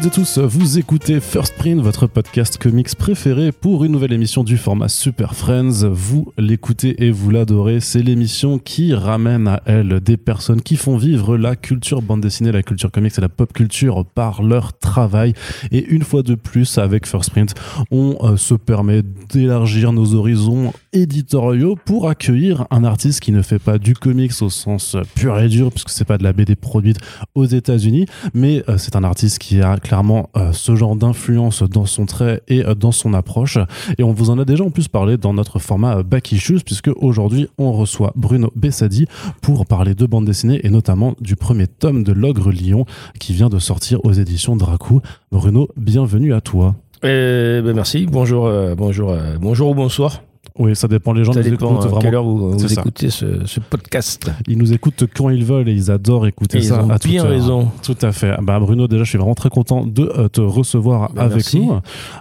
Toutes tous, vous écoutez First Print, votre podcast comics préféré pour une nouvelle émission du format Super Friends. Vous l'écoutez et vous l'adorez, c'est l'émission qui ramène à elle des personnes qui font vivre la culture bande dessinée, la culture comics et la pop culture par leur travail. Et une fois de plus, avec First Print, on euh, se permet d'élargir nos horizons éditoriaux pour accueillir un artiste qui ne fait pas du comics au sens pur et dur, puisque c'est pas de la BD produite aux États-Unis, mais euh, c'est un artiste qui a clairement euh, ce genre d'influence dans son trait et euh, dans son approche. Et on vous en a déjà en plus parlé dans notre format Back Issues, puisque aujourd'hui on reçoit Bruno Bessadi pour parler de bande dessinée et notamment du premier tome de L'Ogre Lion qui vient de sortir aux éditions Dracou. Bruno, bienvenue à toi. Eh ben merci, bonjour, bonjour, bonjour ou bonsoir. Oui, ça dépend. Les gens ça nous dépend écoutent à vraiment. quelle heure vous, vous écoutez ce, ce podcast. Ils nous écoutent quand ils veulent et ils adorent écouter Et ils ça ont à toute bien heure. raison. Tout à fait. Bah Bruno, déjà, je suis vraiment très content de euh, te recevoir Bah, avec merci. nous.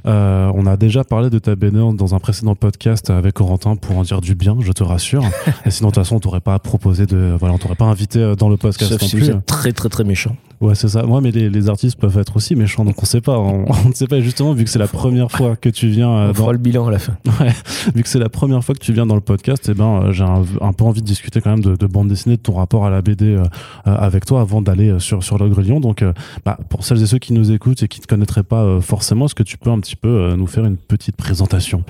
Euh, on a déjà parlé de ta BD dans un précédent podcast avec Corentin pour en dire du bien, je te rassure. et sinon, de toute façon, on t'aurait pas proposé de, voilà, on t'aurait pas invité euh, dans le podcast Sauf non si plus. vous êtes très très très méchant. Ouais, c'est ça. Moi, mais les, les artistes peuvent être aussi méchants, donc on sait pas. On, on ne sait pas. Justement, vu que c'est la première fois que tu viens euh, On dans, fera le bilan à la fin. Ouais, vu que c'est la première fois que tu viens dans le podcast, eh ben, euh, j'ai un, un peu envie de discuter quand même de, de bande dessinée, de ton rapport à la BD euh, avec toi avant d'aller sur, sur l'Ogre Lion. Donc, bah, pour celles et ceux qui nous écoutent et qui ne te connaîtraient pas forcément, est-ce que tu peux un petit peu nous faire une petite présentation?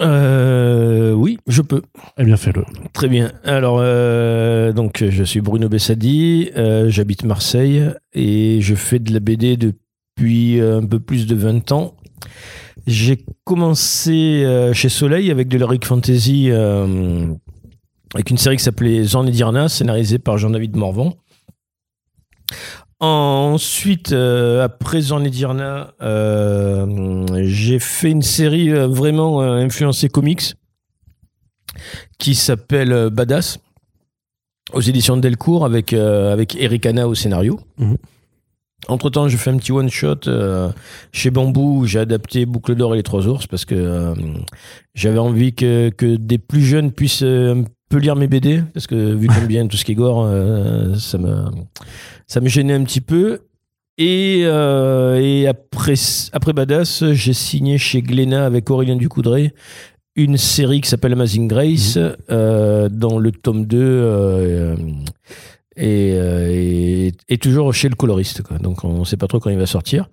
Euh, oui, je peux. Eh bien, fais-le. Très bien. Alors, euh, donc, je suis Bruno Bessadi, euh, j'habite Marseille et je fais de la BD depuis un peu plus de 20 ans. J'ai commencé chez Soleil avec de l'Heroic Fantasy, avec une série qui s'appelait Jean et Dirna, scénarisée par Jean-David Morvan. Ensuite, euh, après Jean et Dirna, euh, j'ai fait une série euh, vraiment euh, influencée comics qui s'appelle euh, Badass aux éditions de Delcourt avec, euh, avec Eric Hanna au scénario. Mhm. Entre temps, je fais un petit one shot euh, chez Bambou. où J'ai adapté Boucle d'or et les trois ours parce que euh, j'avais envie que, que des plus jeunes puissent euh, un peu lire mes BD parce que vu que j'aime bien tout ce qui est gore, euh, ça me ça me gênait un petit peu. Et, euh, et après, après Badass, j'ai signé chez Glénat avec Aurélien Ducoudray une série qui s'appelle Amazing Grace, euh, dans le tome 2 euh, et, et, et toujours chez le coloriste. Quoi. Donc on ne sait pas trop quand il va sortir.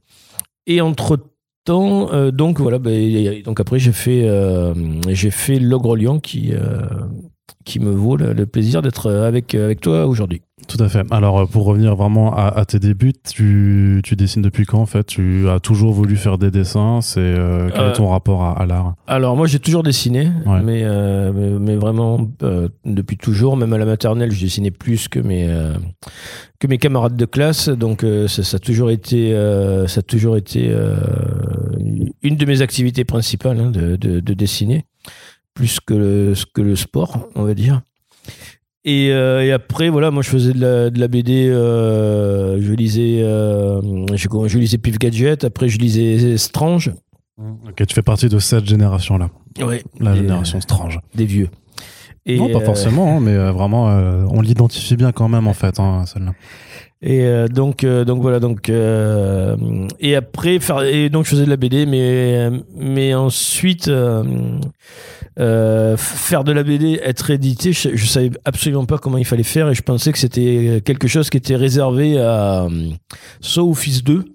Et entre temps, donc voilà, bah, a- donc après j'ai fait, euh, j'ai fait L'Ogre Lion qui, euh, qui me vaut le, le plaisir d'être avec, avec toi aujourd'hui. Tout à fait. Alors, euh, pour revenir vraiment à, à tes débuts, tu, tu dessines depuis quand en fait? Tu as toujours voulu faire des dessins C'est euh, quel Euh, est ton rapport à, à l'art? Alors moi j'ai toujours dessiné, Ouais. mais, euh, mais, mais vraiment euh, depuis toujours, même à la maternelle, je dessinais plus que mes euh, que mes camarades de classe, donc euh, ça, ça a toujours été euh, ça a toujours été euh, une de mes activités principales hein, de, de, de dessiner, plus que le, que le sport, on va dire. Et, euh, et après, voilà, moi je faisais de la, de la BD, euh, je lisais, euh, je, je lisais Pif Gadget, après je lisais Strange. Ok, tu fais partie de cette génération-là, Ouais, la génération strange. des vieux. Et, non, pas euh, forcément, hein, mais euh, vraiment, euh, on l'identifie bien quand même en fait, hein, celle-là. Et euh, donc, euh, donc voilà, donc euh, et après et donc je faisais de la BD, mais mais ensuite euh, euh, faire de la BD, être édité, je, je savais absolument pas comment il fallait faire et je pensais que c'était quelque chose qui était réservé à euh, soit aux fils d'eux,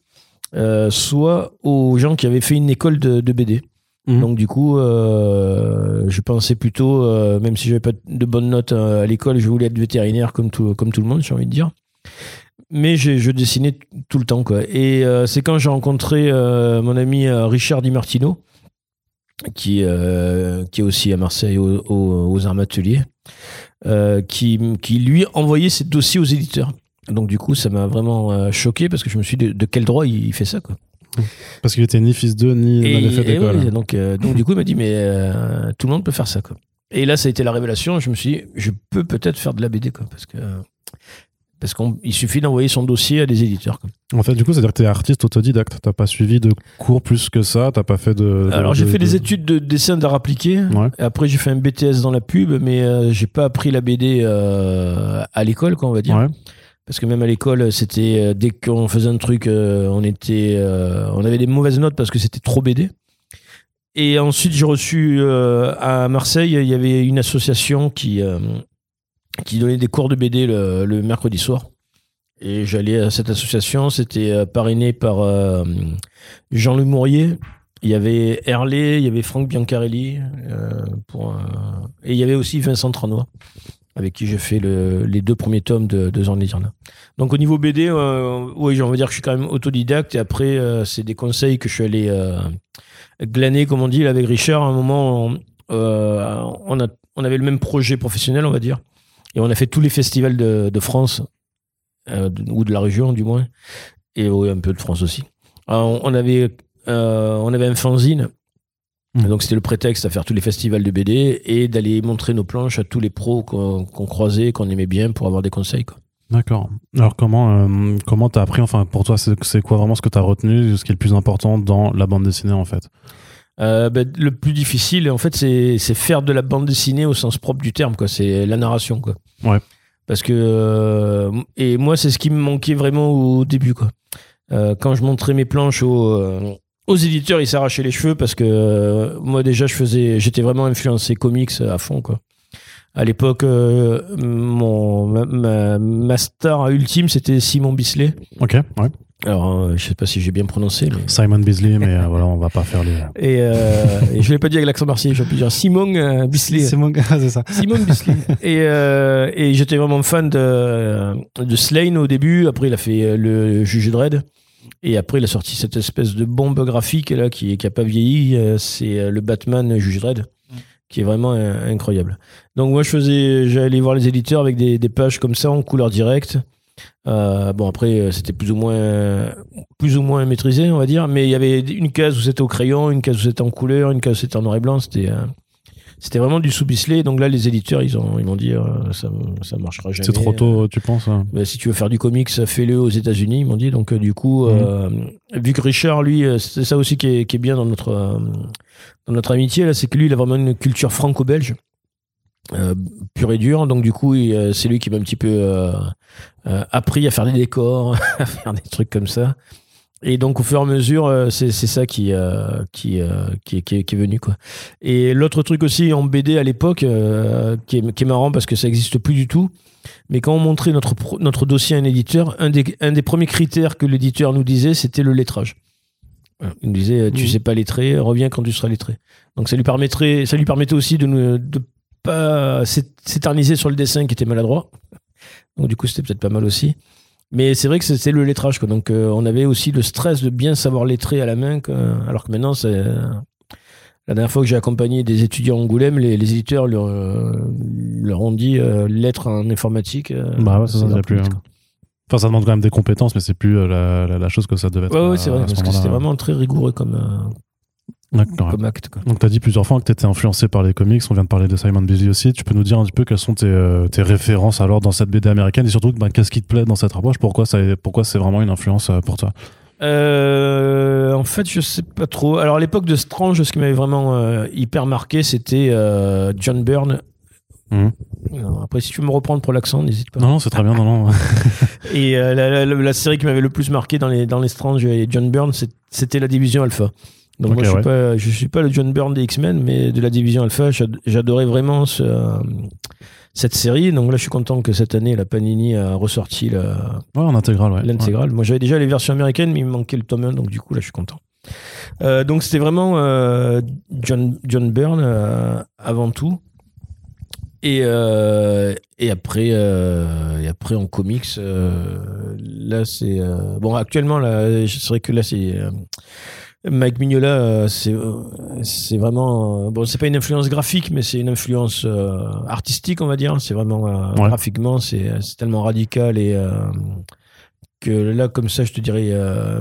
euh, soit aux gens qui avaient fait une école de, de BD. Mhm. Donc du coup, euh, je pensais plutôt, euh, même si j'avais pas de bonnes notes euh, à l'école, je voulais être vétérinaire comme tout, comme tout le monde, j'ai envie de dire. Mais je dessinais tout le temps. Quoi. Et euh, c'est quand j'ai rencontré euh, mon ami euh, Richard Di Martino, qui, euh, qui est aussi à Marseille au- au- aux armes ateliers, euh, qui, qui lui envoyait ses dossiers aux éditeurs. Donc du coup, ça m'a vraiment euh, choqué parce que je me suis dit de, de quel droit il, fait ça quoi. Parce qu'il était ni fils d'eux, ni n'avait fait d'école. ouais, donc, euh, donc du coup, il m'a dit, mais tout le monde peut faire ça. Quoi. Et là, ça a été la révélation. Je me suis dit, je peux peut-être faire de la BD. Quoi, parce que parce qu'il suffit d'envoyer son dossier à des éditeurs. En fait, du coup, c'est-à-dire que tu es artiste autodidacte. T'as pas suivi de cours plus que ça. T'as pas fait de. de- Alors, j'ai de- fait de- des études de dessin d'art appliqué. Ouais. Et après, j'ai fait un BTS dans la pub, mais euh, j'ai pas appris la BD euh, à l'école, quoi, on va dire. Ouais. Parce que même à l'école, c'était euh, dès qu'on faisait un truc, euh, on était, on avait des mauvaises notes parce que c'était trop BD. Et ensuite, j'ai reçu à Marseille, il y avait une association qui qui donnait des cours de BD le, mercredi soir. Et j'allais à cette association. C'était euh, parrainé par euh, Jean-Louis Mourier. Il y avait Herlé, il y avait Franck Biancarelli, euh, et il y avait aussi Vincent Tranois, avec qui j'ai fait le- les deux premiers tomes de, de Jean. Donc au niveau BD, oui, on va dire que je suis quand même autodidacte. Et après, c'est des conseils que je suis allé glaner, comme on dit, avec Richard. À un moment, on, on avait le même projet professionnel, on va dire. Et on a fait tous les festivals de, de France, euh, ou de la région du moins, et oui, un peu de France aussi. Alors, on, on avait, euh, on avait un fanzine, Mhm. donc c'était le prétexte à faire tous les festivals de BD et d'aller montrer nos planches à tous les pros qu'on croisait, qu'on aimait bien pour avoir des conseils. Quoi. D'accord. Alors comment euh, comment t'as appris enfin pour toi c'est c'est quoi vraiment ce que t'as retenu ce qui est le plus important dans la bande dessinée en fait? Euh, ben, le plus difficile, en fait, c'est c'est faire de la bande dessinée au sens propre du terme, quoi. C'est la narration, quoi. Ouais. Parce que euh, et moi, c'est ce qui me manquait vraiment au début, quoi. Euh, quand je montrais mes planches aux, euh, aux éditeurs, ils s'arrachaient les cheveux parce que euh, moi déjà, je faisais, j'étais vraiment influencé comics à fond, quoi. À l'époque, euh, mon ma, ma, ma star ultime, c'était Simon Bisley. Ok. Ouais. Alors, euh, je sais pas si j'ai bien prononcé, mais Simon Beasley mais euh, voilà on va pas faire les. et, euh, et je l'ai pas dit avec l'accent marseillais, je pu dire Simon euh, Bisley. C'est mon gars c'est ça. Simon Bisley. et euh, et j'étais vraiment fan de, de Slane au début. Après, il a fait le Juge Dredd. Et après, il a sorti cette espèce de bombe graphique là qui, qui a pas vieilli. C'est le Batman Juge Dredd, qui est vraiment incroyable. Donc moi, je faisais, j'allais voir les éditeurs avec des, des pages comme ça en couleur directe. Euh, bon après, euh, c'était plus ou moins plus ou moins maîtrisé, on va dire. Mais il y avait une case où c'était au crayon, une case où c'était en couleur, une case où c'était en noir et blanc. C'était euh, c'était vraiment du sous-bislé. Donc là, les éditeurs, ils ont ils m'ont dit euh, ça ça marchera jamais. C'est trop tôt tu penses hein Ben, si tu veux faire du comics, fais-le aux États-Unis, ils m'ont dit. Donc, du coup, euh, vu que Richard, lui, c'est ça aussi qui est, qui est bien dans notre, dans notre amitié, là, c'est que lui, il a vraiment une culture franco-belge, euh, pure et dure. Donc, du coup, euh, c'est lui qui m'a un petit peu euh, euh, appris à faire des décors, à faire des trucs comme ça. Et donc, au fur et à mesure, euh, c'est, c'est ça qui, euh, qui, euh, qui, est- qui, est, qui est venu, quoi. Et l'autre truc aussi en BD à l'époque, euh, qui, est, qui est marrant parce que ça n'existe plus du tout, mais quand on montrait notre, notre dossier à un éditeur, un des, un des premiers critères que l'éditeur nous disait, c'était le lettrage. Il nous disait, tu Mhm. sais pas lettrer, reviens quand tu seras lettré. Donc ça lui permettrait, ça lui permettait aussi de ne de pas s'é- s'éterniser sur le dessin qui était maladroit. Donc du coup, c'était peut-être pas mal aussi. Mais c'est vrai que c'était le lettrage. Quoi. Donc euh, on avait aussi le stress de bien savoir lettrer à la main. quoi. Alors que maintenant, c'est... La dernière fois que j'ai accompagné des étudiants à Angoulême, les, les éditeurs leur, euh, leur ont dit euh, lettres en informatique. euh, Bah ouais, ça, plus, hein. Enfin ça demande quand même des compétences mais c'est plus la, la, la chose que ça devait être. Ouais, c'est vrai, parce que c'était vraiment très rigoureux comme. Comme acte. Quoi. Donc, tu as dit plusieurs fois que tu étais influencé par les comics. On vient de parler de Simon Bisley aussi. Tu peux nous dire un petit peu quelles sont tes, euh, tes références alors dans cette BD américaine et surtout, ben, qu'est-ce qui te plaît dans cette approche? Pourquoi, ça, pourquoi c'est vraiment une influence euh, pour toi? Euh, en fait, je sais pas trop. Alors, à l'époque de Strange, ce qui m'avait vraiment euh, hyper marqué, c'était euh, John Byrne. Alors, Après, si tu veux me reprendre pour l'accent, n'hésite pas. Non, non, c'est très bien. Non, non. Et euh, la, la- la- la série qui m'avait le plus marqué dans les, dans les Strange et John Byrne, c'était la division Alpha. Donc moi, je suis, ouais. pas, je suis pas le John Byrne des X-Men, mais de la division Alpha, j'ad- j'adorais vraiment ce, euh, cette série. Donc là, je suis content que cette année, la Panini a ressorti la, Ouais, en intégral, ouais. l'intégrale. Moi, j'avais déjà les versions américaines, mais il me manquait le tome 1, donc du coup, là, je suis content. Euh, donc, c'était vraiment euh, John, John Byrne euh, avant tout. Et, et après, et après en comics, là, c'est bon. Actuellement, là, c'est vrai que là, c'est Mike Mignola. euh, c'est euh, c'est vraiment euh, bon. C'est pas une influence graphique, mais c'est une influence euh, artistique, on va dire. C'est vraiment euh, Ouais. graphiquement, c'est c'est tellement radical et euh, que là, comme ça, je te dirais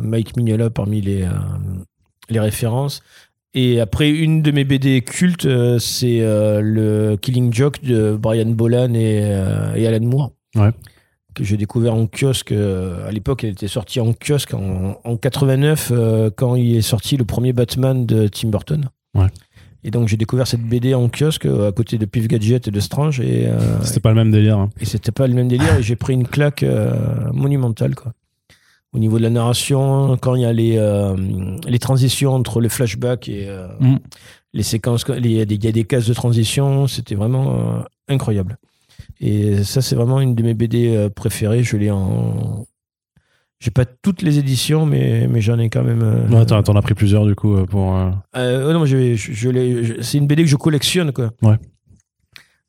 Mike Mignola parmi les, les références. Et après, une de mes BD cultes, c'est le Killing Joke de Brian Bolan et, et Alan Moore. Ouais. Que j'ai découvert en kiosque. euh, à l'époque, elle était sortie en kiosque en, en 89, euh, quand il est sorti le premier Batman de Tim Burton. Ouais. Et donc j'ai découvert cette BD en kiosque à côté de Pif Gadget et de Strange. Et, euh, C'était pas le même délire. hein. et c'était pas le même délire. et j'ai pris une claque euh, monumentale, quoi. Au niveau de la narration, quand il y a les, euh, les transitions entre les flashbacks et euh, Mm. les séquences, il y, a des- il y a des cases de transition, c'était vraiment euh, incroyable. Et ça, c'est vraiment une de mes BD euh, préférées. Je l'ai en. J'ai pas toutes les éditions, mais, mais j'en ai quand même. euh, Ouais, t'en t'en as pris plusieurs du coup euh, pour. euh, non, je, je, c'est une BD que je collectionne, quoi. Ouais.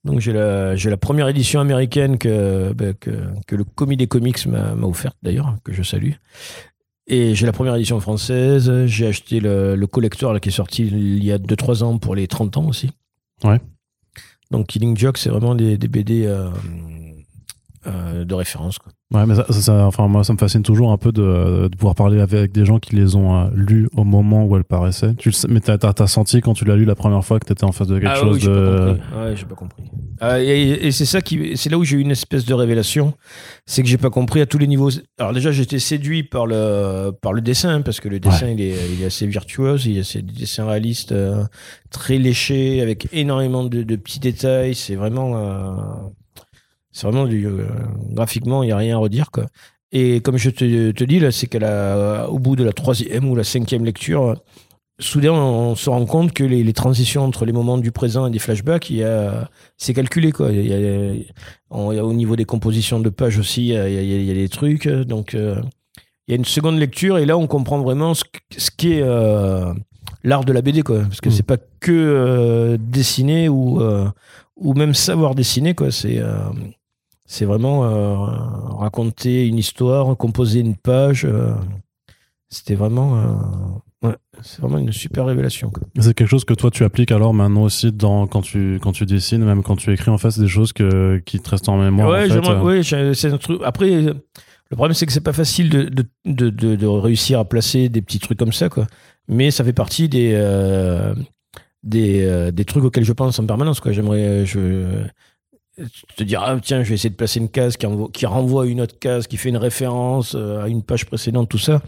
Donc j'ai la, j'ai la première édition américaine que, ben, que, que le Commis des Comics m'a, m'a offerte, d'ailleurs, que je salue. Et j'ai la première édition française. J'ai acheté le, le collector là, qui est sorti il y a 2-3 ans pour les 30 ans aussi. Ouais. Donc Killing Joke, c'est vraiment des, des BD euh, euh, de référence. Quoi. Ouais, mais ça, ça- ça- enfin, moi, ça me fascine toujours un peu de, de pouvoir parler avec des gens qui les ont euh, lus au moment où elles paraissaient. Tu sais, mais t'as, t'as- t'as senti quand tu l'as lu la première fois que t'étais en face de quelque ah chose oui, de. pas. Ouais, j'ai pas compris. Ah, et et c'est ça qui, c'est là où j'ai eu une espèce de révélation, c'est que j'ai pas compris à tous les niveaux. Alors déjà, j'étais séduit par le par le dessin hein, parce que le dessin il est il est assez virtuose, il y a ces dessins réalistes euh, très léchés avec énormément de, de petits détails. C'est vraiment euh, c'est vraiment du euh, graphiquement il y a rien à redire quoi. Et comme je te, te dis là, c'est qu'à la, au bout de la troisième ou la cinquième lecture, soudain on se rend compte que les, les transitions entre les moments du présent et des flashbacks, il y a, c'est calculé quoi. Il y a, on- il y a au niveau des compositions de pages aussi, il y a, il y des trucs. Donc euh, il y a une seconde lecture et là on comprend vraiment ce, ce qu'est euh, l'art de la BD quoi. Parce que Mm. c'est pas que euh, dessiner ou ou même savoir dessiner quoi. C'est c'est vraiment euh, raconter une histoire, composer une page. euh, C'était vraiment, euh, ouais, c'est vraiment une super révélation. C'est quelque chose que toi tu appliques alors maintenant aussi dans, quand, tu, quand tu dessines, même quand tu écris en face des choses que, qui te restent en mémoire. en ouais, fait. j'ai- c'est un truc. Après, le problème c'est que c'est pas facile de, de, de, de- de réussir à placer des petits trucs comme ça, quoi. Mais ça fait partie des euh, des, euh, des trucs auxquels je pense en permanence, quoi. J'aimerais, je te dire, ah, tiens, je vais essayer de placer une case qui, envoie- qui renvoie à une autre case, qui fait une référence euh, à une page précédente, tout ça.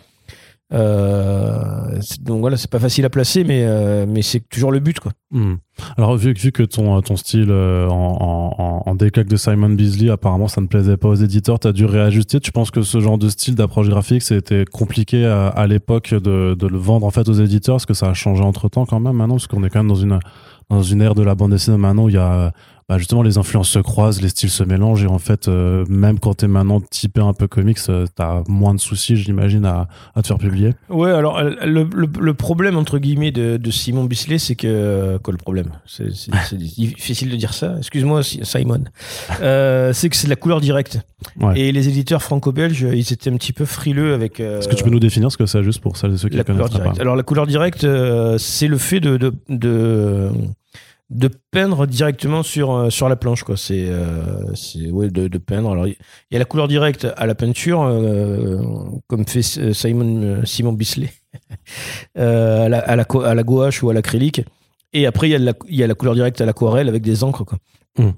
Euh, donc voilà, c'est pas facile à placer, mais, euh, mais c'est toujours le but, quoi. Hmm. Alors, vu, vu que ton, ton style en, en, en décalque de Simon Beasley, apparemment, ça ne plaisait pas aux éditeurs, tu as dû réajuster. Tu penses que ce genre de style d'approche graphique, c'était compliqué à, l'époque de, de le vendre en fait aux éditeurs? Est-ce que ça a changé entre temps quand même maintenant? Parce qu'on est quand même dans une, dans une ère de la bande dessinée maintenant où il y a bah, justement les influences se croisent, les styles se mélangent et en fait, euh, même quand tu es maintenant typé un peu comics, tu as moins de soucis, j'imagine, à, à te faire publier. Ouais, alors euh, le, le, le problème entre guillemets de, de Simon Bisley, c'est que quoi le problème? C'est difficile de dire ça. Excuse-moi, Si- Simon. Euh, c'est que c'est de la couleur directe. Ouais. Et les éditeurs franco-belges, ils étaient un petit peu frileux avec. euh, Est-ce que tu peux nous définir ce que c'est juste pour celles et ceux qui la connaissent couleur pas? directe? Alors la couleur directe, euh, c'est le fait de, de, de de peindre directement sur euh, sur la planche quoi. C'est euh, c'est ouais de, de peindre. Alors il y a la couleur directe à la peinture euh, comme fait euh, Simon Simon Bisley euh, à, la, à, la, co- à la gouache ou à l'acrylique. Et après il y a la il y a la couleur directe à l'aquarelle avec des encres quoi. Mm.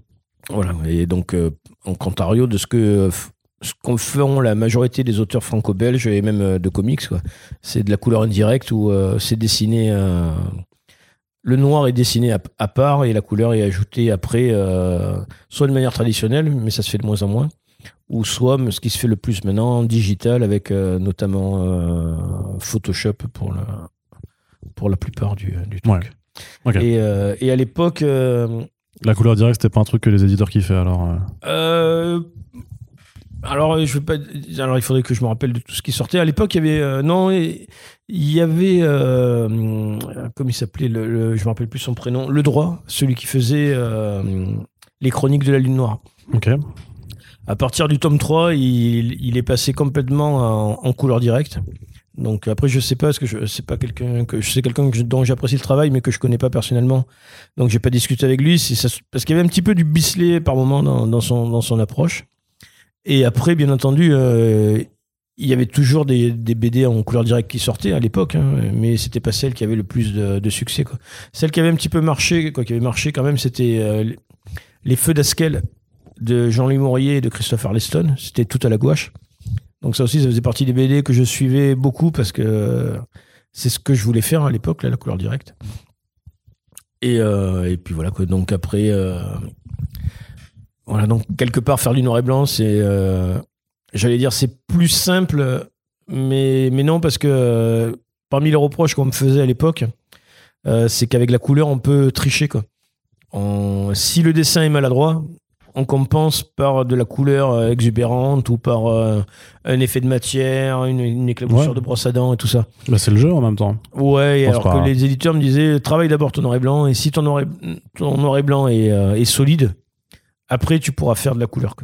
Voilà. Et donc en contrario de ce que ce qu'en font la majorité des auteurs franco-belges et même de comics quoi. C'est de la couleur indirecte où c'est dessiné le noir est dessiné à, à part et la couleur est ajoutée après, euh, soit de manière traditionnelle, mais ça se fait de moins en moins, ou soit ce qui se fait le plus maintenant, digital, avec euh, notamment euh, Photoshop pour la, pour la plupart du, du truc. Ouais. Et, et à l'époque, La couleur directe, c'était pas un truc que les éditeurs kiffaient alors. Euh. euh, alors, je veux pas. Alors, il faudrait que je me rappelle de tout ce qui sortait. À l'époque, il y avait euh, non, il y avait euh, comment il s'appelait le, le- je me rappelle plus son prénom. Le droit, celui qui faisait euh, les chroniques de la Lune Noire. Ok. À partir du tome 3, il, il est passé complètement en, en couleur directe. Donc après, je sais pas, parce que je sais pas quelqu'un que je sais quelqu'un dont j'apprécie le travail, mais que je connais pas personnellement. Donc j'ai pas discuté avec lui, ça parce qu'il y avait un petit peu du Bisley par moment dans, dans son dans son approche. Et après, bien entendu, euh, il y avait toujours des, BD en couleur directe qui sortaient à l'époque, hein, mais c'était pas celle qui avait le plus de, succès. Celle qui avait un petit peu marché, quoi, qui avait marché quand même, c'était euh, les Feux d'Askel de Jean-Louis Maurier et de Christopher Leston. C'était tout à la gouache. Donc ça aussi, ça faisait partie des BD que je suivais beaucoup parce que c'est ce que je voulais faire à l'époque, la couleur directe. Et, euh, puis voilà quoi. Donc après, euh, voilà donc quelque part faire du noir et blanc, c'est, euh, j'allais dire c'est plus simple, mais mais non parce que euh, parmi les reproches qu'on me faisait à l'époque, euh, c'est qu'avec la couleur on peut tricher quoi. On- si le dessin est maladroit, on compense par de la couleur exubérante ou par euh, un effet de matière, une, une éclaboussure Ouais. de brosse à dents et tout ça. Bah, c'est le jeu en même temps. Ouais, et alors que hein. les éditeurs me disaient travaille d'abord ton noir et blanc, et si ton noir et, ton noir et blanc est, euh, est solide, après tu pourras faire de la couleur.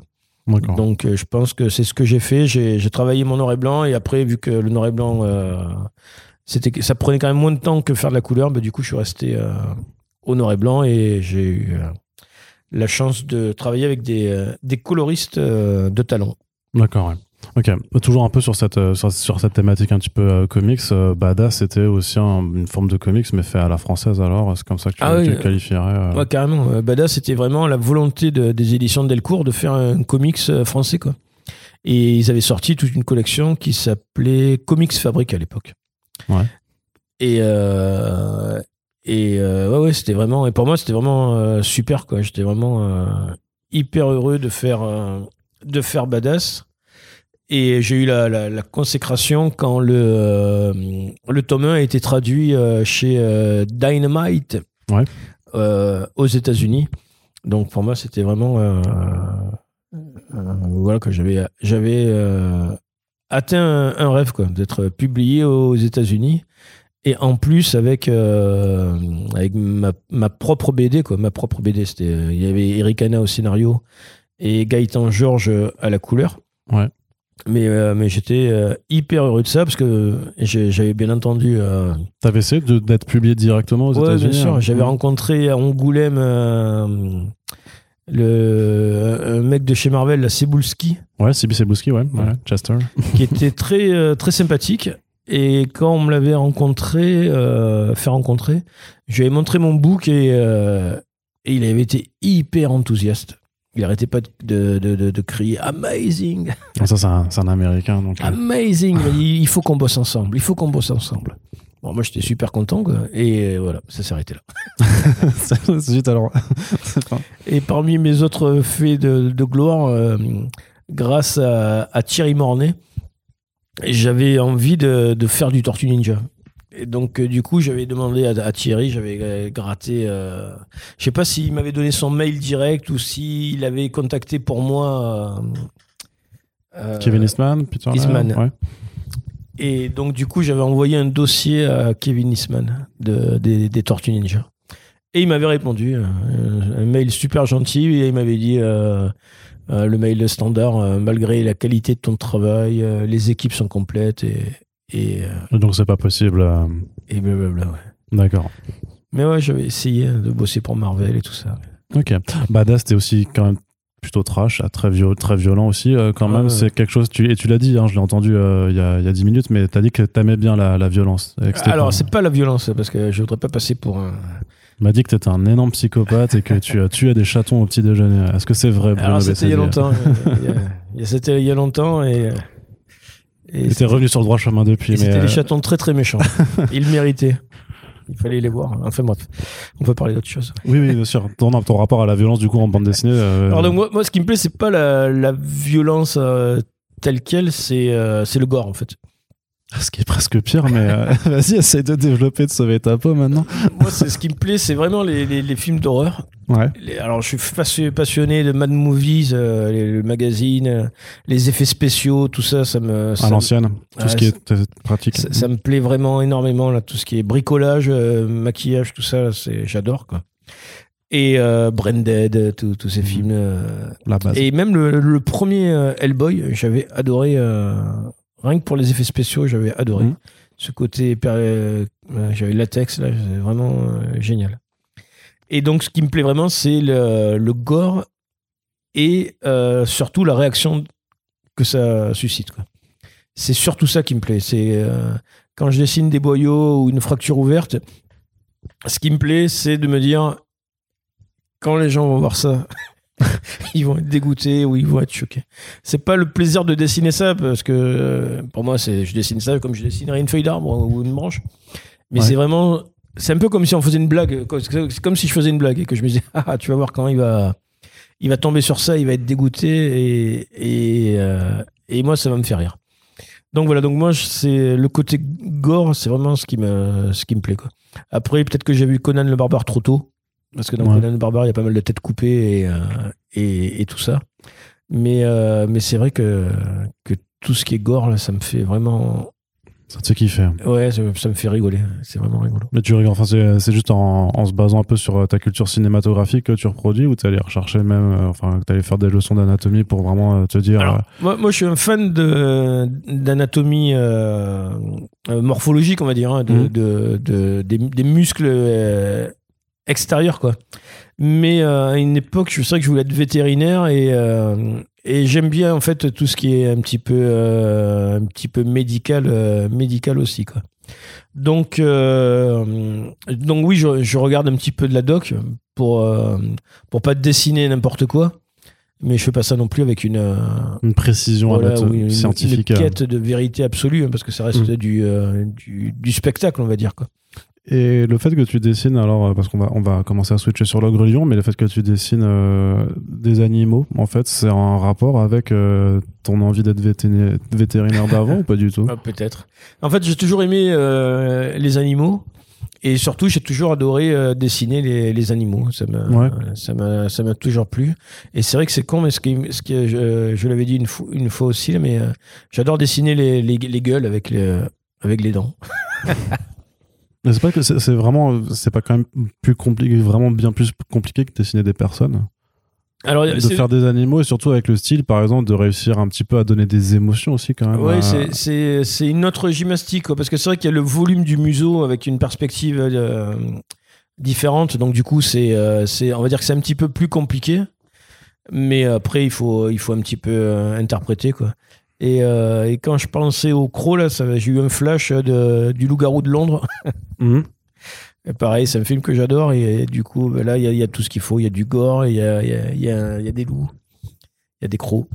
Donc euh, je pense que c'est ce que j'ai fait. J'ai travaillé mon noir et blanc, et après, vu que le noir et blanc, euh, c'était, ça prenait quand même moins de temps que faire de la couleur, bah, du coup je suis resté euh, au noir et blanc, et j'ai eu euh, la chance de travailler avec des, des coloristes de talent. D'accord, ouais. Ok, toujours un peu sur cette, euh, sur, sur cette thématique un petit peu euh, comics, euh, Badass c'était aussi un- une forme de comics mais fait à la française alors, c'est comme ça que tu, Ah oui, tu le qualifierais euh, Ouais, carrément. Badass, c'était vraiment la volonté de- des éditions de Delcourt de faire un comics français, quoi. Et ils avaient sorti toute une collection qui s'appelait Comics Fabrique à l'époque. Ouais. Et, et ouais, ouais, c'était vraiment. Et pour moi, c'était vraiment super, quoi. J'étais vraiment hyper heureux de faire, de faire Badass. Et j'ai eu la, la, la consécration quand le, euh, le tome 1 a été traduit euh, chez euh, Dynamite Ouais. aux États-Unis. Donc pour moi, c'était vraiment voilà que j'avais j'avais atteint un, un rêve quoi, d'être publié aux États-Unis et en plus avec avec ma, ma propre BD quoi, ma propre BD. C'était il y avait Eric Hanna au scénario et Gaëtan Georges à la couleur. Ouais. Mais, euh, mais j'étais euh, hyper heureux de ça parce que j'avais bien entendu euh, T'avais essayé d'être publié directement aux Ouais, États-Unis bien sûr. hein J'avais rencontré à Angoulême euh, le, un mec de chez Marvel, la Cebulski, Ouais, CB Sebouski, ouais, ouais. Chester. qui était très, euh, très sympathique. Et quand on me l'avait rencontré, euh, fait rencontrer, je lui avais montré mon book et, et il avait été hyper enthousiaste. Il arrêtait pas de, de, de, de crier Amazing, ça, c'est un, américain. Donc, euh, Amazing. Il faut qu'on bosse ensemble, il faut qu'on bosse ensemble. Bon, moi j'étais super content, quoi. Et voilà, ça s'est arrêté là. c'est juste alors. Et parmi mes autres faits de, de gloire, euh, grâce à, à Thierry Mornay, j'avais envie de, de faire du Tortue Ninja. Et donc, euh, du coup, j'avais demandé à, à Thierry, j'avais euh, gratté. euh, je sais pas s'il m'avait donné son mail direct ou s'il avait contacté pour moi. euh, Kevin Eastman, Peter Eastman. Ouais. Et donc, du coup, j'avais envoyé un dossier à Kevin Eastman de, des, des Tortues Ninja. Et il m'avait répondu, un mail super gentil, et il m'avait dit le mail standard, malgré la qualité de ton travail, les équipes sont complètes et, et, euh, Donc c'est pas possible. euh, et blablabla. Ouais. D'accord. Mais ouais, j'avais essayé de bosser pour Marvel et tout ça. Ok. Badass, c'était aussi quand même plutôt trash, ah, très, viol- très violent aussi. euh, quand même, ouais. c'est quelque chose. Tu, et tu l'as dit, hein, je l'ai entendu euh, il y, a, y a 10 minutes, mais t'as dit que t'aimais bien la, la violence. Alors, pas- c'est pas la violence, parce que je voudrais pas passer pour un. M'as dit que t'étais un énorme psychopathe et que tu as tué des chatons au petit déjeuner. Est-ce que c'est vrai, Bruno Alors, c'était il y a longtemps. C'était il y a longtemps et. Et Et t'es revenu sur le droit chemin depuis. C'était euh, des chatons très très méchants. Ils le méritaient. Il fallait les voir. Enfin bref, on peut parler d'autre chose. Oui, oui, bien sûr. Ton, ton rapport à la violence, du coup, en bande dessinée. euh, Alors donc, moi, moi, ce qui me plaît, c'est pas la, la violence euh, telle quelle, c'est euh, c'est le gore en fait. Ce qui est presque pire, mais euh, vas-y, essaye de développer, de sauver ta peau maintenant. moi, c'est ce qui me plaît, c'est vraiment les, les, les films d'horreur. Ouais. Les- Alors, je suis passi- passionné de Mad Movies, euh, les- le magazine, euh, les effets spéciaux, tout ça, ça me ça À l'ancienne. Tout Ouais, ce qui est euh, pratique. ça, ça me plaît vraiment énormément là, tout ce qui est bricolage, euh, maquillage, tout ça, c'est j'adore quoi. Et euh, Branded, tous tous ces Mhm. films. euh, La base. Et même le, le premier euh, Hellboy, j'avais adoré. Rien que pour les effets spéciaux, j'avais adoré. Mhm. Ce côté, euh, euh, j'avais le latex, là, c'est vraiment euh, génial. Et donc, ce qui me plaît vraiment, c'est le, le gore et euh, surtout la réaction que ça suscite. C'est surtout ça qui me plaît. C'est quand je dessine des boyaux ou une fracture ouverte, ce qui me plaît, c'est de me dire quand les gens vont voir ça, ils vont être dégoûtés ou ils vont être choqués. C'est pas le plaisir de dessiner ça parce que euh, pour moi, c'est je dessine ça comme je dessinerais une feuille d'arbre ou une branche. Mais Ouais. c'est vraiment c'est un peu comme si on faisait une blague. C'est comme si je faisais une blague et que je me disais, ah, tu vas voir quand il va, il va tomber sur ça, il va être dégoûté et, et, euh, et moi, ça va me faire rire. Donc voilà, donc moi, c'est le côté gore, c'est vraiment ce qui me, ce qui me plaît, quoi. Après, peut-être que j'ai vu Conan le barbare trop tôt. Parce que dans Ouais. Conan le barbare, il y a pas mal de têtes coupées et, euh, et, et tout ça. Mais, euh, mais c'est vrai que, que tout ce qui est gore, là, ça me fait vraiment. Ça te fait kiffer. Ouais, ça, ça me fait rigoler. C'est vraiment rigolo. Mais tu rigoles, enfin, c'est c'est juste en, en se basant un peu sur euh, ta culture cinématographique que tu reproduis ou tu allé rechercher même, euh, enfin, que tu allé faire des leçons d'anatomie pour vraiment euh, te dire. Alors, euh, moi, moi, je suis un fan de d'anatomie morphologique, on va dire, hein, de, Mhm. de, de- des, des muscles extérieurs, quoi. Mais euh, à une époque, je sais que je voulais être vétérinaire et euh, et j'aime bien en fait tout ce qui est un petit peu euh, un petit peu médical médical aussi, quoi. Donc donc oui, je, je regarde un petit peu de la doc pour pour pas dessiner n'importe quoi. Mais je fais pas ça non plus avec une, une précision voilà, à mettre, oui, une, scientifique. une quête de vérité absolue, hein, parce que ça reste Mm. du, du, du spectacle, on va dire. Quoi. Et le fait que tu dessines, alors, euh, parce qu'on va, on va commencer à switcher sur l'ogre lion, mais le fait que tu dessines euh, des animaux, en fait, c'est en rapport avec euh, ton envie d'être vétéri- vétérinaire d'avant ou pas du tout? Ah, Peut-être. En fait, j'ai toujours aimé euh, les animaux. Et surtout, j'ai toujours adoré euh, dessiner les, les animaux. Ça m'a, Ouais. ça m'a, ça m'a toujours plu. Et c'est vrai que c'est con, mais ce qui, ce qui, je, je l'avais dit une fois, une fois aussi, mais euh, j'adore dessiner les, les, les gueules avec les, avec les dents. Mais c'est pas que c'est vraiment, c'est pas quand même plus compliqué, vraiment bien plus compliqué que dessiner des personnes. Alors, De faire des animaux et surtout avec le style, par exemple, de réussir un petit peu à donner des émotions aussi quand même. Ouais, à- c'est- une autre gymnastique, quoi, parce que c'est vrai qu'il y a le volume du museau avec une perspective euh, différente, donc du coup, c'est, euh, c'est, on va dire que c'est un petit peu plus compliqué, mais après, il faut, il faut un petit peu euh, interpréter, quoi. Et, euh, et quand je pensais au croc, là, j'ai eu un flash de, du loup-garou de Londres. Mhm. Et pareil, c'est un film que j'adore, et, du coup, ben là, il y, a- il y a tout ce qu'il faut. Il y a du gore, il y a, y, y des loups, il y a des crocs.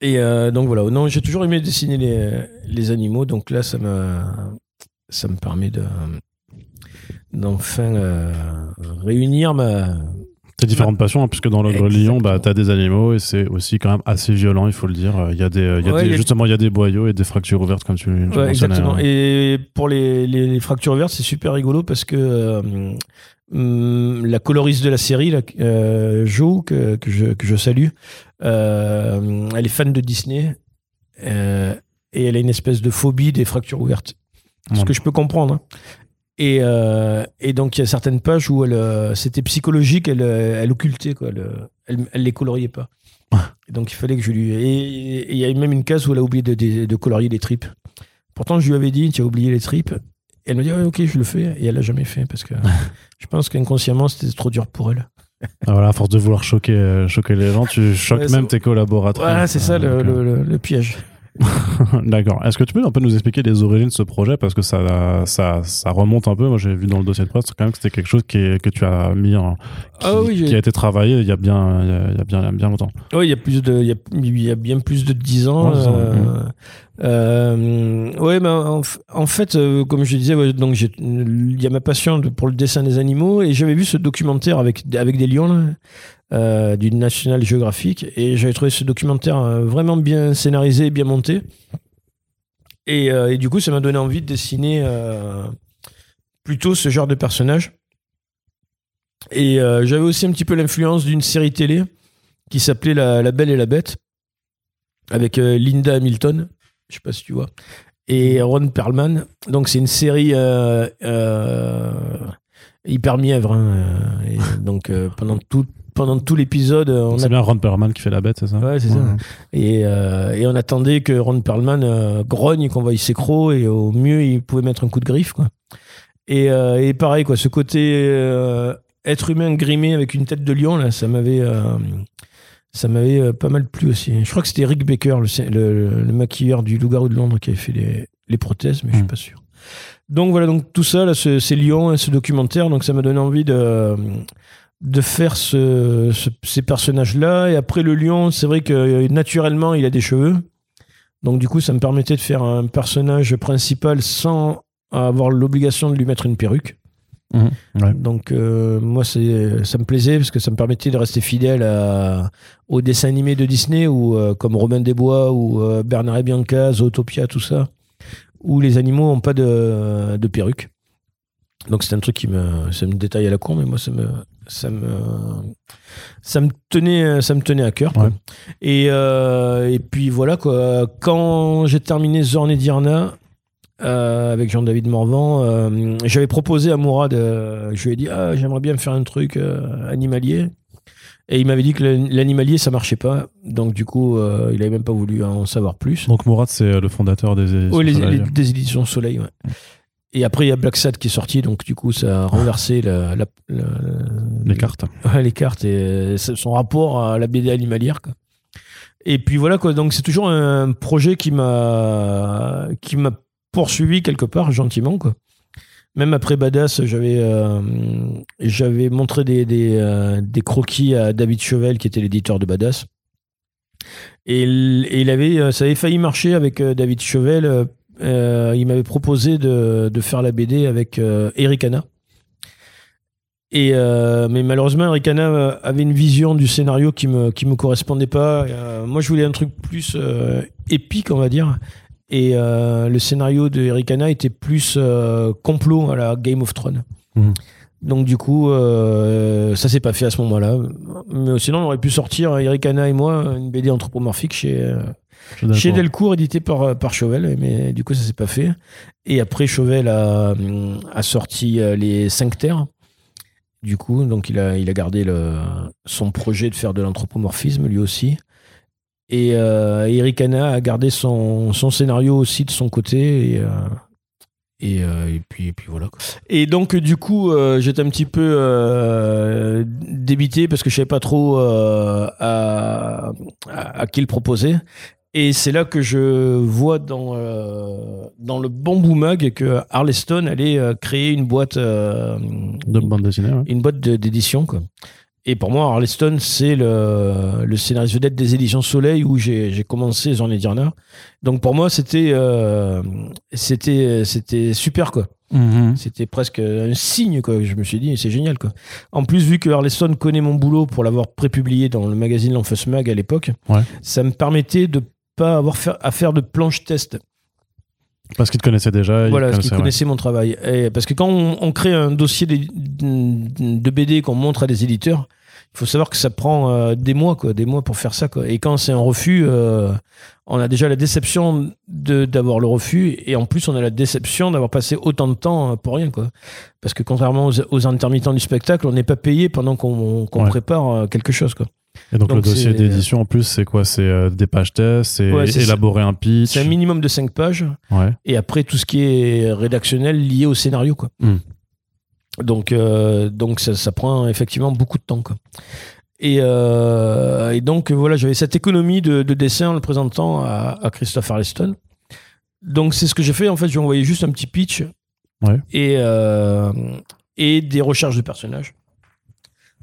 Et euh, donc voilà, non, j'ai toujours aimé dessiner les, les animaux, donc là, ça me, ça me permet de d'enfin euh, réunir ma. T'as différentes passions, hein, puisque dans l'ogre lion, bah, t'as des animaux et c'est aussi quand même assez violent, il faut le dire. Il y a des, il y a Ouais, des- il y a- justement, il y a des boyaux et des fractures ouvertes, comme tu, tu Ouais, exactement. hein. Et pour les, les, les fractures ouvertes, c'est super rigolo parce que euh, hum, la coloriste de la série, là, euh, Jo, que, que, je, que je salue, euh, elle est fan de Disney euh, et elle a une espèce de phobie des fractures ouvertes. Ce que je peux comprendre. hein. Et, euh, et donc, il y a certaines pages où elle, euh, c'était psychologique, elle, euh, elle occultait, quoi. Elle, elle, les coloriait pas. Et donc, il fallait que je lui. Et il y a même une case où elle a oublié de, de, de colorier les tripes. Pourtant, je lui avais dit, tu as oublié les tripes. Et elle me dit, ok, je le fais. Et elle l'a jamais fait parce que je pense qu'inconsciemment, c'était trop dur pour elle. Ah, voilà, à force de vouloir choquer, choquer les gens, tu choques Ouais, même tes collaborateurs. Voilà, c'est ça le, le, le- le piège. D'accord. Est-ce que tu peux un peu nous expliquer les origines de ce projet? Parce que ça, ça, ça remonte un peu. Moi, j'ai vu dans le dossier de presse quand même que c'était quelque chose qui, est- que tu as mis, en- qui, Ah oui, qui a été travaillé il y a bien, il y a, il y a bien, il y a bien longtemps. Oui, il y a plus de, il y a, il y a bien plus de 10 ans. Ouais, euh, euh, ouais, mais en, fait, euh, comme je disais, ouais, donc il y a ma passion de- pour le dessin des animaux et j'avais vu ce documentaire avec avec des lions là, euh, du National Geographic et j'avais trouvé ce documentaire euh, vraiment bien scénarisé, bien monté. Et, euh, et du coup, ça m'a donné envie de dessiner plutôt ce genre de personnage. Et j'avais aussi un petit peu l'influence d'une série télé qui s'appelait la, La Belle et la Bête avec Linda Hamilton, je sais pas si tu vois, et Ron Perlman. Donc c'est une série hyper mièvre. hein, et donc pendant tout pendant tout l'épisode, euh, on C'est a bien Ron Perlman qui fait la bête, c'est ça Ouais, c'est ça. et, euh, et on attendait que Ron Perlman euh, grogne, qu'on voie ses crocs, et au mieux, il pouvait mettre un coup de griffe. Quoi. Et, euh, et pareil, quoi, ce côté euh, être humain grimé avec une tête de lion, là, ça m'avait, euh, ça m'avait pas mal plu aussi. Je crois que c'était Rick Baker, le, le, le maquilleur du Loup-garou de Londres, qui avait fait les, les prothèses, mais je suis Mm. pas sûr. Donc voilà, donc tout ça, là, ce- ces lions, ce documentaire, donc ça m'a donné envie de de faire ce, ce- ces personnages-là. Et après, le lion, c'est vrai que euh, naturellement, il a des cheveux. Donc, du coup, ça me permettait de faire un personnage principal sans avoir l'obligation de lui mettre une perruque. Ouais. Donc euh, moi c'est ça me plaisait parce que ça me permettait de rester fidèle à, aux dessins animés de Disney ou euh, comme Robin des Bois ou euh, Bernard et Bianca, Zootopia, tout ça, où les animaux n'ont pas de, de perruque. Donc c'est un truc qui me ça me détaille à la con mais moi ça me ça me ça me tenait ça me tenait à cœur. Ouais. Et euh, et puis voilà quoi quand j'ai terminé Zorn et Dirna euh, avec Jean-David Morvan, euh, j'avais proposé à Mourad, euh, je lui ai dit ah j'aimerais bien faire un truc euh, animalier, et il m'avait dit que l'animalier ça marchait pas, donc du coup euh, il avait même pas voulu en savoir plus. Donc Mourad, c'est euh, le fondateur des éditions Oui, les, Soleil. les- des éditions Soleil. Ouais. Et après il y a Black Sad qui est sorti, donc du coup ça a renversé la, la- la- les cartes. Ouais, les cartes et euh, son rapport à la BD animalière. Quoi. Et puis voilà quoi. Donc c'est toujours un projet qui m'a qui m'a poursuivi quelque part gentiment quoi. Même après Badass, j'avais euh, j'avais montré des des, euh, des croquis à David Chevel qui était l'éditeur de Badass. Et, il- et il avait ça avait failli marcher avec David Chevel. Euh, il m'avait proposé de, de faire la BD avec euh, Eric Hanna. Et euh, mais malheureusement, Eric Hanna euh, avait une vision du scénario qui me qui me correspondait pas. Moi, je voulais un truc plus épique, on va dire. Et le scénario de Eric Hanna était plus complot à la Game of Thrones. Mhm. Donc du coup, ça s'est pas fait à ce moment-là. Mais sinon, on aurait pu sortir Eric Hanna et moi une BD anthropomorphique chez euh, chez Delcourt, édité par, par Chauvel, mais du coup, ça s'est pas fait. Et après, Chauvel a, a sorti euh, les 5 terres. Du coup, donc il a, il a gardé le, son projet de faire de l'anthropomorphisme, lui aussi. Et euh, Eric Hanna a gardé son, son scénario aussi de son côté. Et, euh, et, euh, et puis, et puis voilà. quoi. Et donc, du coup, euh, j'étais un petit peu euh, débité parce que je savais pas trop euh, à, à, à qui le proposer. Et c'est là que je vois dans, euh, dans le Bamboo Mag que Harleston allait euh, créer une boîte, euh, De bande dessinée, ouais. une boîte de- d'édition. quoi. Et pour moi, Harleston, c'est le, le scénariste vedette des éditions Soleil où j'ai commencé Jean et Dirna. Donc pour moi, c'était euh, c'était c'était super quoi. Mhm. C'était presque un signe, quoi. Je me suis dit, c'est génial, quoi. En plus, vu que Harleston connaît mon boulot pour l'avoir prépublié dans le magazine L'Enfeuse Mag à l'époque, Ouais. ça me permettait de pas avoir faire- à faire de planche test. Parce qu'il te connaissait déjà. il Voilà, parce qu'ils ouais. connaissaient mon travail. Et parce que quand on, on crée un dossier de, de BD qu'on montre à des éditeurs, il faut savoir que ça prend euh, des mois, quoi, des mois pour faire ça, quoi. Et quand c'est un refus, euh, on a déjà la déception d'avoir le refus, et en plus on a la déception d'avoir passé autant de temps euh, pour rien, quoi. Parce que contrairement aux, aux intermittents du spectacle, on n'est pas payé pendant qu'on Ouais. prépare quelque chose, quoi. Et donc, Donc le dossier d'édition, en plus, c'est quoi? C'est euh, des pages tests, c'est Ouais, élaborer un pitch. C'est un minimum de 5 pages. Ouais. et après tout ce qui est rédactionnel lié au scénario quoi. Mm. Donc euh, donc ça, ça prend effectivement beaucoup de temps quoi. Et, euh, et donc voilà j'avais cette économie de, de dessin en le présentant à, à Christophe Arleston. Donc c'est ce que j'ai fait en fait j'ai envoyé juste un petit pitch Ouais. et euh, et des recherches de personnages.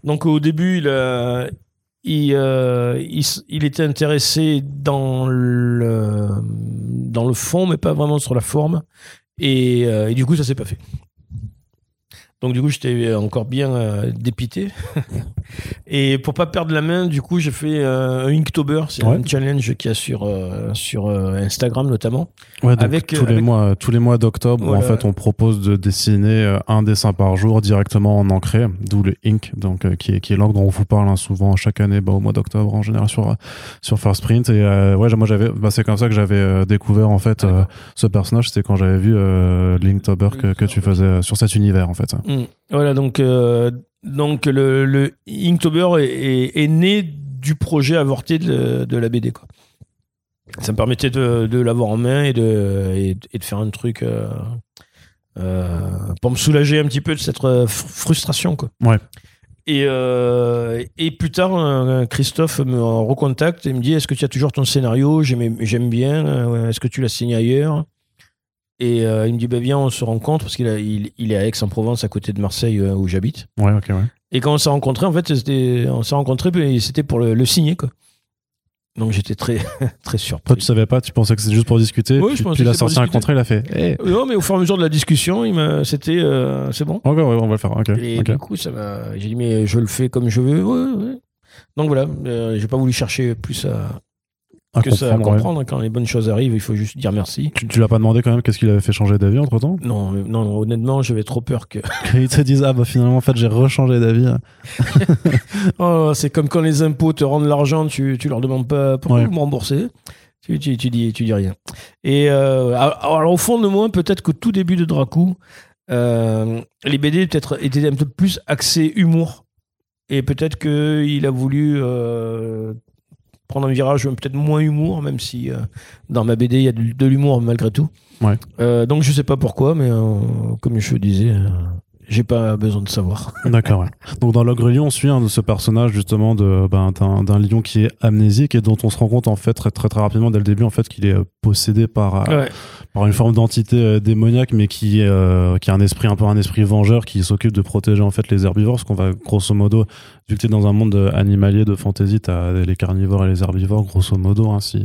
Donc au début il a- il, euh, il, il était intéressé dans le, dans le fond, mais pas vraiment sur la forme. Et, euh, et du coup, ça s'est pas fait. Donc du coup, j'étais encore bien euh, dépité. et pour pas perdre la main, du coup, j'ai fait euh, un Inktober. C'est Ouais. un challenge qu'il y a sur, euh, sur Instagram notamment. Ouais, donc Avec, tous, les avec- mois, tous les mois d'octobre, en fait, on propose de dessiner un dessin par jour directement en ancré, d'où le ink, donc, qui est, qui est l'encre dont on vous parle hein, souvent chaque année, bah, au mois d'octobre, en général, sur, sur First Print. Et ouais, moi, j'avais, bah, c'est comme ça que j'avais découvert, en fait, ce personnage. C'était quand j'avais vu l'Inktober que, que tu faisais sur cet univers, en fait. Mm. Voilà, donc, euh, donc le, le Inktober est, est- est né du projet avorté de, de la BD. Quoi. Ça me permettait de, de l'avoir en main et de, et, et de faire un truc euh, euh, pour me soulager un petit peu de cette fr- frustration. Quoi. Ouais. Et, euh, et plus tard, Christophe me recontacte et me dit Est-ce que tu as toujours ton scénario? J'aime bien. Est-ce que tu l'as signé ailleurs? Et euh, il me dit bah, Viens, on se rencontre parce qu'il a- il, il est à Aix-en-Provence, à côté de Marseille, euh, où j'habite. Ouais, ok, ouais. Et quand on s'est rencontrés, en fait, c'était- on s'est rencontrés et c'était pour le, le signer. Quoi. Donc j'étais très, très surpris. Toi, tu savais pas, tu pensais que c'était juste pour discuter. Oui, puis, je pensais puis il a que pour sorti un discuter. contrat, il a fait. Eh. Non, mais au fur et à mesure de la discussion, il m'a, c'était, euh, c'est bon. Ok, ouais, on va le faire. Ok. Et ok. du coup, ça m'a, j'ai dit, mais je le fais comme je veux. Ouais, ouais. Donc voilà, euh, j'ai pas voulu chercher plus à, À que ça à comprendre, ouais. comprendre. Quand les bonnes choses arrivent, il faut juste dire merci. Tu, tu l'as pas demandé quand même qu'est-ce qu'il avait fait changer d'avis entre temps Non, mais- non, non, honnêtement, j'avais trop peur que. Qu'ils te disent ah bah finalement en fait j'ai rechangé d'avis. Oh, c'est comme quand les impôts te rendent l'argent, tu, tu leur demandes pas pourquoi Ouais. vous me remboursez. Tu, tu, tu dis, tu dis rien. Et euh, alors, alors, au fond de moi, peut-être qu'au tout début de Dracou, euh, les BD peut-être étaient un peu plus axés humour. Et peut-être qu'il a voulu euh, prendre un virage peut-être moins humour, même si euh, dans ma BD il y a de, de l'humour malgré tout. Ouais. Euh, donc je sais pas pourquoi, mais euh, comme je disais, j'ai pas besoin de savoir. D'accord. ouais. Donc dans l'ogre lion on suit un de ce personnage justement de ben, d'un d'un lion qui est amnésique et dont on se rend compte en fait très très, très rapidement dès le début en fait qu'il est euh, possédé par euh, Ouais. par une forme d'entité euh, démoniaque mais qui est euh, qui a un esprit un peu un esprit vengeur qui s'occupe de protéger en fait les herbivores parce qu'on va grosso modo vu que tu es dans un monde animalier de fantasy t'as les carnivores et les herbivores grosso modo ainsi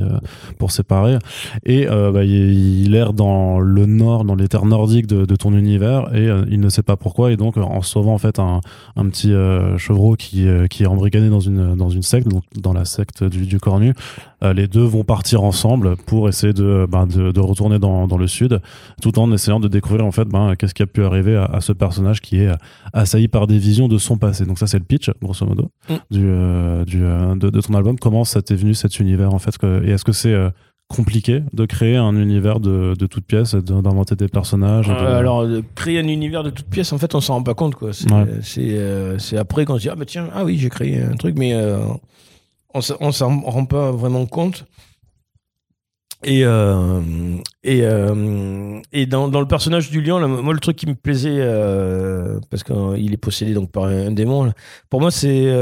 pour séparer et euh, bah, il, il erre dans le nord dans les terres nordiques de, de ton univers et euh, il ne sait pas pourquoi et donc euh, en sauvant en fait un, un petit euh, chevreau qui, euh, qui est embrigadé dans une dans une secte donc dans la secte du, du cornu les deux vont partir ensemble pour essayer de, ben, de, de retourner dans, dans le sud, tout en essayant de découvrir en fait ben, qu'est-ce qui a pu arriver à, à ce personnage qui est assailli par des visions de son passé. Donc ça c'est le pitch, grosso modo, Mm. du, du, de, de ton album. Comment ça t'est venu cet univers en fait que- Et est-ce que c'est compliqué de créer un univers de, de toutes pièces, d'inventer des personnages de- Euh, alors, de créer un univers de toutes pièces, en fait, on s'en rend pas compte. quoi. C'est Ouais. euh, après qu'on se dit, ah bah tiens, ah oui, j'ai créé un truc, mais euh, on on s'en rend pas vraiment compte. Et, et, et dans, dans le personnage du lion, là, moi, le truc qui me plaisait, parce qu'il est possédé donc par un, démon, là, pour moi, c'est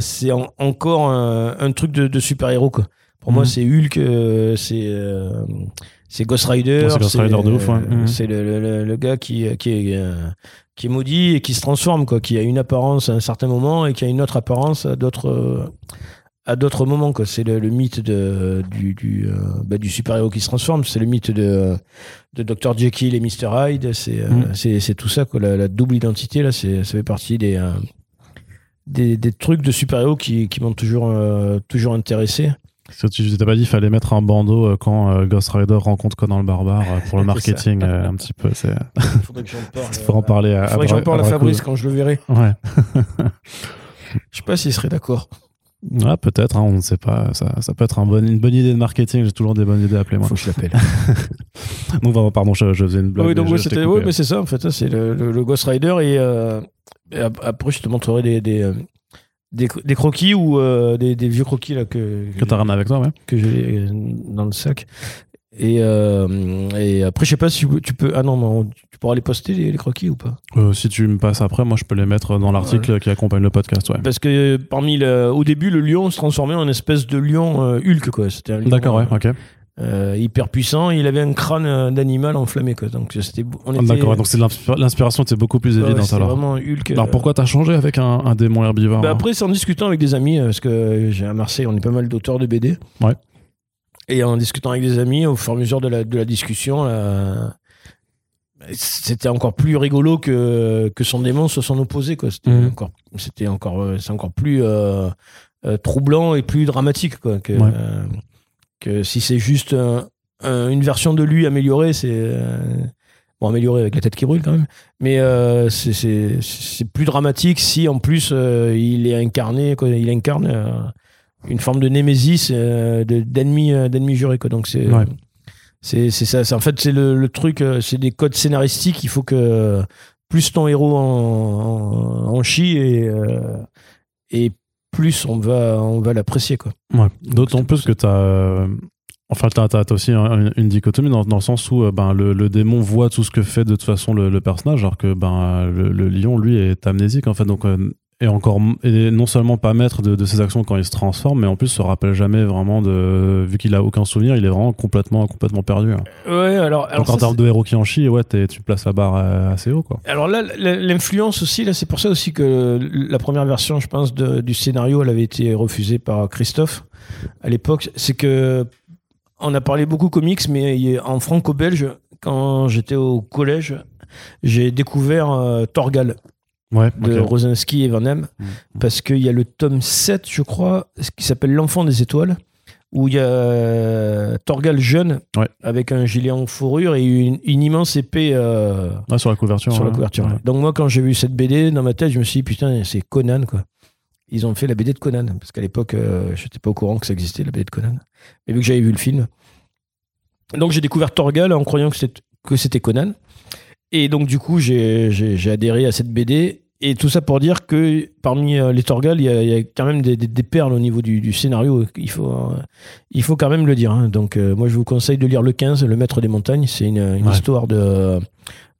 c'est en- encore un, un truc de, de super-héros. quoi. Pour moi, Mhm. c'est Hulk, euh, c'est euh, c'est Ghost Rider. C'est Ghost Rider de ouf, ouais. C'est le, le- le- le gars qui, qui, est, euh, qui est maudit et qui se transforme, quoi, qui a une apparence à un certain moment et qui a une autre apparence à d'autres à d'autres moments. quoi. C'est le, le mythe de, du, du, bah, du super-héros qui se transforme. C'est le mythe de, de Dr. Jekyll et Mr. Hyde. C'est Mhm. c'est c'est tout ça. Quoi. La, la double identité, là, c'est- ça fait partie des, des, des trucs de super-héros qui, qui m'ont toujours, euh, toujours intéressé. Parce que tu t'es pas dit qu'il fallait mettre un bandeau euh, quand euh, Ghost Rider rencontre Conan le barbare euh, pour le marketing un petit peu. C'est Il faudrait que j'en parle. en parler à, faudrait que j'en parle à à Fabrice quand je le verrai. Ouais. Je sais pas s'il serait d'accord. Ah, peut-être, hein, on ne sait pas. Ça, ça peut être un bon, une bonne idée de marketing. J'ai toujours des bonnes idées à appeler moi. Faut que je l'appelle. Donc, vraiment, pardon, je, je faisais une blague. oui, donc mais je- coupé. mais c'est ça en fait. ça, C'est le, le- le Ghost Rider et, euh, et ap- après je te montrerai des des, des, cro- des croquis ou euh, des, des vieux croquis là que Que t'as rien avec toi, ouais. que j'ai euh, dans le sac. Et, euh, et après je sais pas si tu peux ah non, non tu pourras les poster les, les croquis ou pas? Euh, si tu me passes après, moi, je peux les mettre dans l'article qui accompagne le podcast, ouais. parce que parmi le, au début le lion se transformait en espèce de lion euh, Hulk quoi c'était D'accord, ouais, euh, ok. Euh, hyper puissant il avait un crâne euh, d'animal enflammé quoi donc c'était on Ah, était D'accord, donc c'est l'inspiration était beaucoup plus évidente alors. vraiment Hulk Alors euh, pourquoi t'as changé avec un, un démon herbivore Bah hein après, c'est en discutant avec des amis, parce que j'ai à Marseille, on est pas mal d'auteurs de BD. Ouais. Et en discutant avec des amis, au fur et à mesure de la, de la discussion, là, c'était encore plus rigolo que, que son démon soit son opposé. quoi. C'était Mhm. encore, c'était encore, c'est encore plus euh, euh, troublant et plus dramatique quoi, que, Ouais. Que si c'est juste un- un- une version de lui améliorée, c'est. euh, Bon, améliorée avec la tête qui brûle quand même. Mais euh, c'est- plus dramatique si en plus euh, il est incarné, quoi, il incarne une forme de némésis, de- d'ennemi d'ennemi juré. Quoi. Donc c'est Ouais. c'est ça. En fait, c'est le, le truc, c'est des codes scénaristiques. Il faut que plus ton héros en, en, en chie et, et plus on va, on va l'apprécier. quoi. Ouais. D'autant plus que t'as. euh, Enfin, as, aussi un- une, une dichotomie dans, dans le sens où euh, ben, le, le démon voit tout ce que fait de toute façon le, le personnage, alors que ben, le, le lion, lui, est amnésique en fait. Donc, euh, et encore et non seulement pas maître de, de ses actions quand il se transforme, mais en plus se rappelle jamais vraiment de vu qu'il a aucun souvenir, il est vraiment complètement complètement perdu. hein. Ouais, alors, alors en termes de héros qui en chie, ouais, tu places la barre euh, assez haut quoi. Alors là, l'influence aussi, là, c'est pour ça aussi que la première version, je pense, de- du scénario, elle avait été refusée par Christophe à l'époque. C'est que on a parlé beaucoup comics, mais en franco-belge, quand j'étais au collège, j'ai découvert euh, Torgal Ouais. de ok. Rosinski et Van Damme, parce qu'il y a le tome 7, je crois, qui s'appelle L'enfant des étoiles, où il y a Torgal jeune, Ouais. avec un gilet en fourrure et une, une immense épée. euh, Ouais, sur la couverture. sur la couverture. Donc moi, quand j'ai vu cette BD, dans ma tête, je me suis dit, putain, c'est Conan, quoi. Ils ont fait la BD de Conan, parce qu'à l'époque, euh, je n'étais pas au courant que ça existait, la BD de Conan. Mais vu que j'avais vu le film. Donc j'ai découvert Torgal en croyant que c'était, Conan. Et donc du coup, j'ai adhéré à cette BD. Et tout ça pour dire que parmi euh, les Torgal, il y, a- il y a quand même des, des- des perles au niveau du, du scénario. Il faut, euh, il faut quand même le dire. hein. Donc euh, moi, je vous conseille de lire le 15, Le Maître des Montagnes. C'est une, une Ouais. histoire de,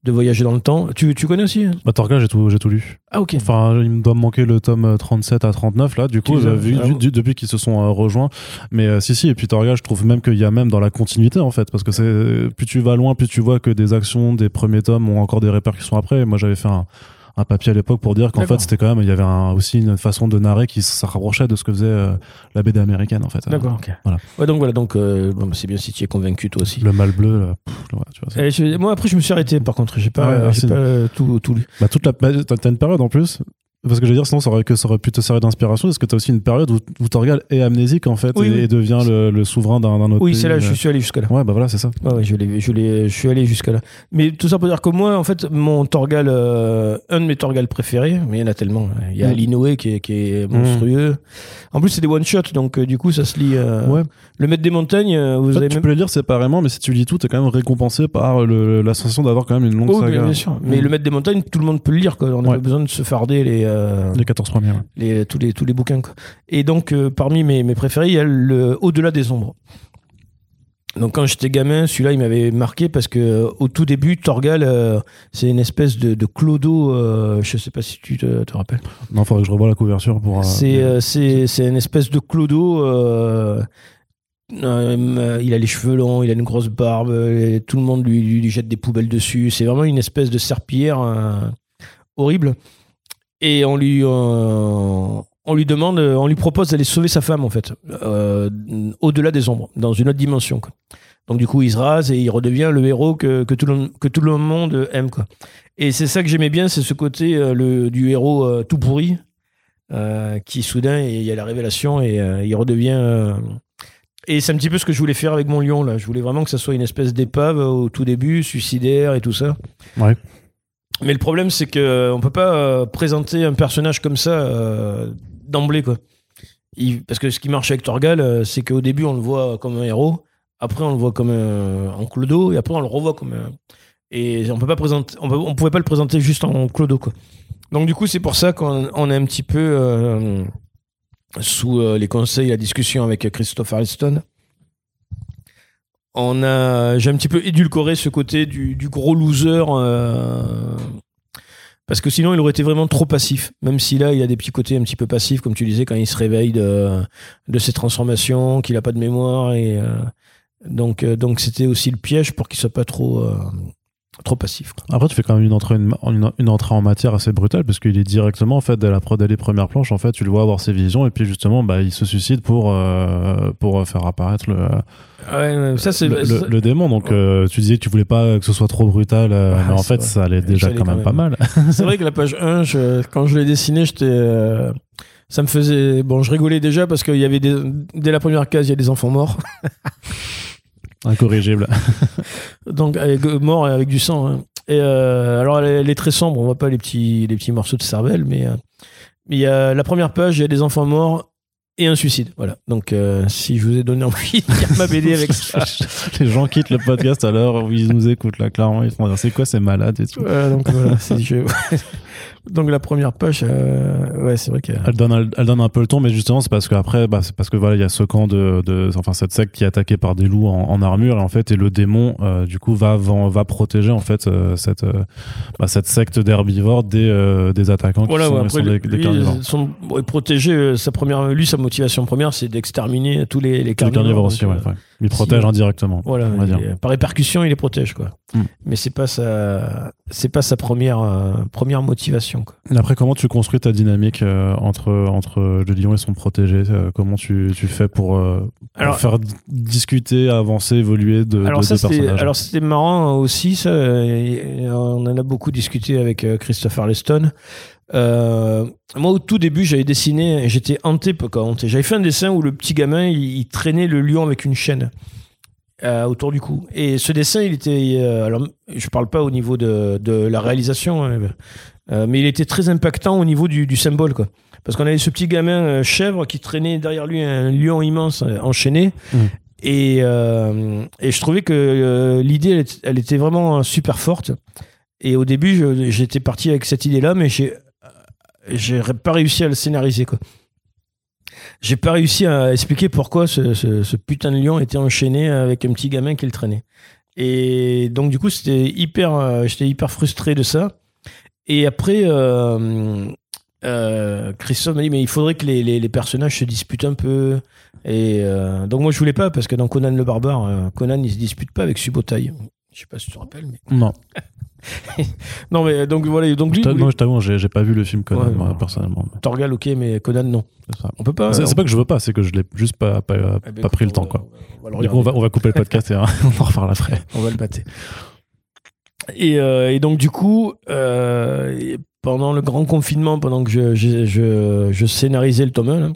de voyager dans le temps. Tu, tu connais aussi hein? Bah, Torgal, j'ai tout, j'ai tout lu. Ah ok. Enfin, il me doit me manquer le tome euh, 37 à 39 là. Du coup, euh, vu, ah du- depuis qu'ils se sont euh, rejoints. Mais euh, si, si. Et puis Torgal, je trouve même qu'il y a même dans la continuité en fait, parce que c'est plus tu vas loin, plus tu vois que des actions des premiers tomes ont encore des répercussions après. Moi, j'avais fait un, un papier à l'époque pour dire qu'en fait, c'était quand même, il y avait un- aussi une façon de narrer qui se rapprochait de ce que faisait euh, la BD américaine en fait. D'accord, ok. Voilà. Ouais, donc voilà, donc euh, bon, c'est bien si tu es convaincu toi aussi. Le mal bleu, là, pff, ouais, tu vois. Et je- moi après je me suis arrêté par contre, j'ai pas, ouais, c'est- pas euh, tout, tout lu. Bah, toute la, bah, t'as t'as une période en plus. Parce que je veux dire, sinon, ça aurait, que ça aurait pu te servir d'inspiration. Parce que t'as aussi une période où, où Torgal est amnésique, en fait, Oui, et, oui. et devient le, le souverain d'un autre Oui, c'est là, je euh. suis allé jusqu'à là. Ouais, bah voilà, c'est ça. Ouais, ouais, je, suis allé jusqu'à là. Mais tout ça pour dire que moi, en fait, mon Torgal, euh, un de mes Torgal préférés, mais il y en a tellement. hein. Il y a Mm. Alinoé qui est, qui est monstrueux. En plus, c'est des one-shots, donc euh, du coup, ça se lit. euh, Ouais. Le maître des montagnes, vous En fait, avez tu même. peux les lire séparément, mais si tu lis tout, t'es quand même récompensé par le- la sensation d'avoir quand même une longue Oh, saga. bien, bien sûr. Mais Mm. le maître des montagnes, tout le monde peut le lire. Quoi. On n'a Ouais. pas besoin de se farder les. Euh, Les 14 premiers. ouais. les, tous, les, tous les bouquins. Quoi. Et donc, euh, parmi mes, mes préférés, il y a le Au-delà des ombres. Donc, quand j'étais gamin, celui-là, il m'avait marqué parce que euh, au tout début, Torgal, euh, c'est une espèce de, de clodo. je sais pas si tu te, te rappelles. Non, faudrait que je revoie la couverture pour. c'est c'est c'est une espèce de clodo. euh, il a les cheveux longs, il a une grosse barbe, tout le monde lui, lui, lui jette des poubelles dessus. C'est vraiment une espèce de serpillière euh, horrible. Et on lui, euh, on lui demande, on lui propose d'aller sauver sa femme en fait, euh, au-delà des ombres, dans une autre dimension. Donc du coup, il se rase et il redevient le héros que, que, tout, le, que tout le monde aime. Quoi. Et c'est ça que j'aimais bien, c'est ce côté euh, le, du héros euh, tout pourri, euh, qui soudain, il y a la révélation et euh, il redevient... euh, et c'est un petit peu ce que je voulais faire avec mon lion là. Je voulais vraiment que ça soit une espèce d'épave au tout début, suicidaire et tout ça. Ouais. Mais le problème, c'est que on peut pas euh, présenter un personnage comme ça euh, d'emblée, quoi. Parce que ce qui marche avec Torgal, euh, c'est qu'au début, on le voit comme un héros, après, on le voit comme un, en clodo, et après, on le revoit comme un. Et on peut pas présenter, on, pouvait pas le présenter juste en clodo, quoi. Donc, du coup, c'est pour ça qu'on on est un petit peu euh, sous euh, les conseils, la discussion avec Christophe Ariston. On a, j'ai un petit peu édulcoré ce côté du, gros loser, euh, parce que sinon il aurait été vraiment trop passif. Même si là il a des petits côtés un petit peu passifs, comme tu disais, quand il se réveille de, de ses transformations, qu'il a pas de mémoire et euh, donc euh, donc c'était aussi le piège pour qu'il soit pas trop trop passif. quoi. Après, tu fais quand même une entrée, une, une- une entrée en matière assez brutale parce qu'il est directement, en fait, dès la dès les premières planches, en fait, tu le vois avoir ses visions et puis justement, bah, il se suicide pour, euh, pour faire apparaître le, Ouais, ouais, ça c'est le, le- ça- le démon. Donc, euh, tu disais que tu voulais pas que ce soit trop brutal, euh, Ouais, mais en fait, vrai. ça allait déjà quand même, pas mal. C'est vrai que la page 1, je- quand je l'ai dessiné, j'étais. euh, ça me faisait. Bon, je rigolais déjà parce qu'il y avait des. Dès la première case, il y a des enfants morts. Incorrigible. Donc, avec, et avec du sang. hein. Et euh, alors, elle, est- très sombre. On voit pas les petits, les petits morceaux de cervelle, mais. euh, mais il y a la première page, il y a des enfants morts et un suicide. Voilà. Donc, euh, si je vous ai donné envie de lire ma BD avec ça. Les gens quittent le podcast à l'heure où ils nous écoutent, là, clairement. Ils font dire, c'est quoi ces malades et tout. Voilà, donc voilà. je- Donc la première page, euh, ouais, c'est vrai que. Elle donne, elle, donne un peu le ton, mais justement, c'est parce qu'après, bah, c'est parce que voilà, il y a ce camp de, de, enfin, cette secte qui est attaquée par des loups en, en armure, et en fait, et le démon, euh, du coup, va, va, va protéger, en fait, euh, cette, euh, bah, cette secte d'herbivores des, euh, des attaquants Voilà, qui sont, ouais, sont après, des, des lui, carnivores. son- il protégeait euh, sa première, lui, sa motivation première, c'est d'exterminer tous les, les Les carnivores. carnivores donc, aussi, ouais, ouais. Il protège si- indirectement. Voilà, on va dire. par répercussion, il les protège, quoi. Mm. Mais c'est pas sa, c'est pas sa première, euh, première motivation, quoi. Et Après, comment tu construis ta dynamique euh, entre, entre le lion et son protégé euh, Comment tu, tu fais pour, faire discuter, avancer, évoluer de, Alors de ça, deux c'était, personnages alors c'était marrant aussi, ça. et On en a beaucoup discuté avec Christopher Leston. Euh, moi, au tout début, j'avais dessiné, j'étais hanté. J'avais fait un dessin où le petit gamin, il, il traînait le lion avec une chaîne euh, autour du cou. Et ce dessin, il était, euh, alors, je parle pas au niveau de, de la réalisation, hein, euh, mais il était très impactant au niveau du, du symbole, quoi. Parce qu'on avait ce petit gamin chèvre qui traînait derrière lui un lion immense enchaîné. Mhm. Et, et je trouvais que l'idée, elle, était- elle était vraiment super forte. Et au début, j'étais parti avec cette idée-là, mais j'ai j'ai pas réussi à le scénariser. quoi. J'ai pas réussi à expliquer pourquoi ce, putain de lion était enchaîné avec un petit gamin qui le traînait. Et donc du coup, c'était hyper, euh, j'étais hyper frustré de ça. Et après, euh, euh, Christophe m'a dit mais il faudrait que les, personnages se disputent un peu. Et donc moi je voulais pas parce que dans Conan le barbare, Conan il se dispute pas avec Subotai. Je sais pas si tu te rappelles, mais Non, non mais donc voilà donc lui, je non, je t'avoue, j'ai pas vu le film Conan, Ouais, moi, personnellement. Torgal ok mais Conan non. On peut pas. C'est on- c'est pas que je veux pas, c'est que je l'ai juste pas, pas, Eh ben, pas écoute, pris le on temps. va- Quoi. On va, le Du coup, on va, on va couper le podcast et hein, on en reparle après. On va le battre. Et, euh, et donc, du coup, euh, pendant le grand confinement, pendant que je, je, je, je scénarisais le tome 1, là,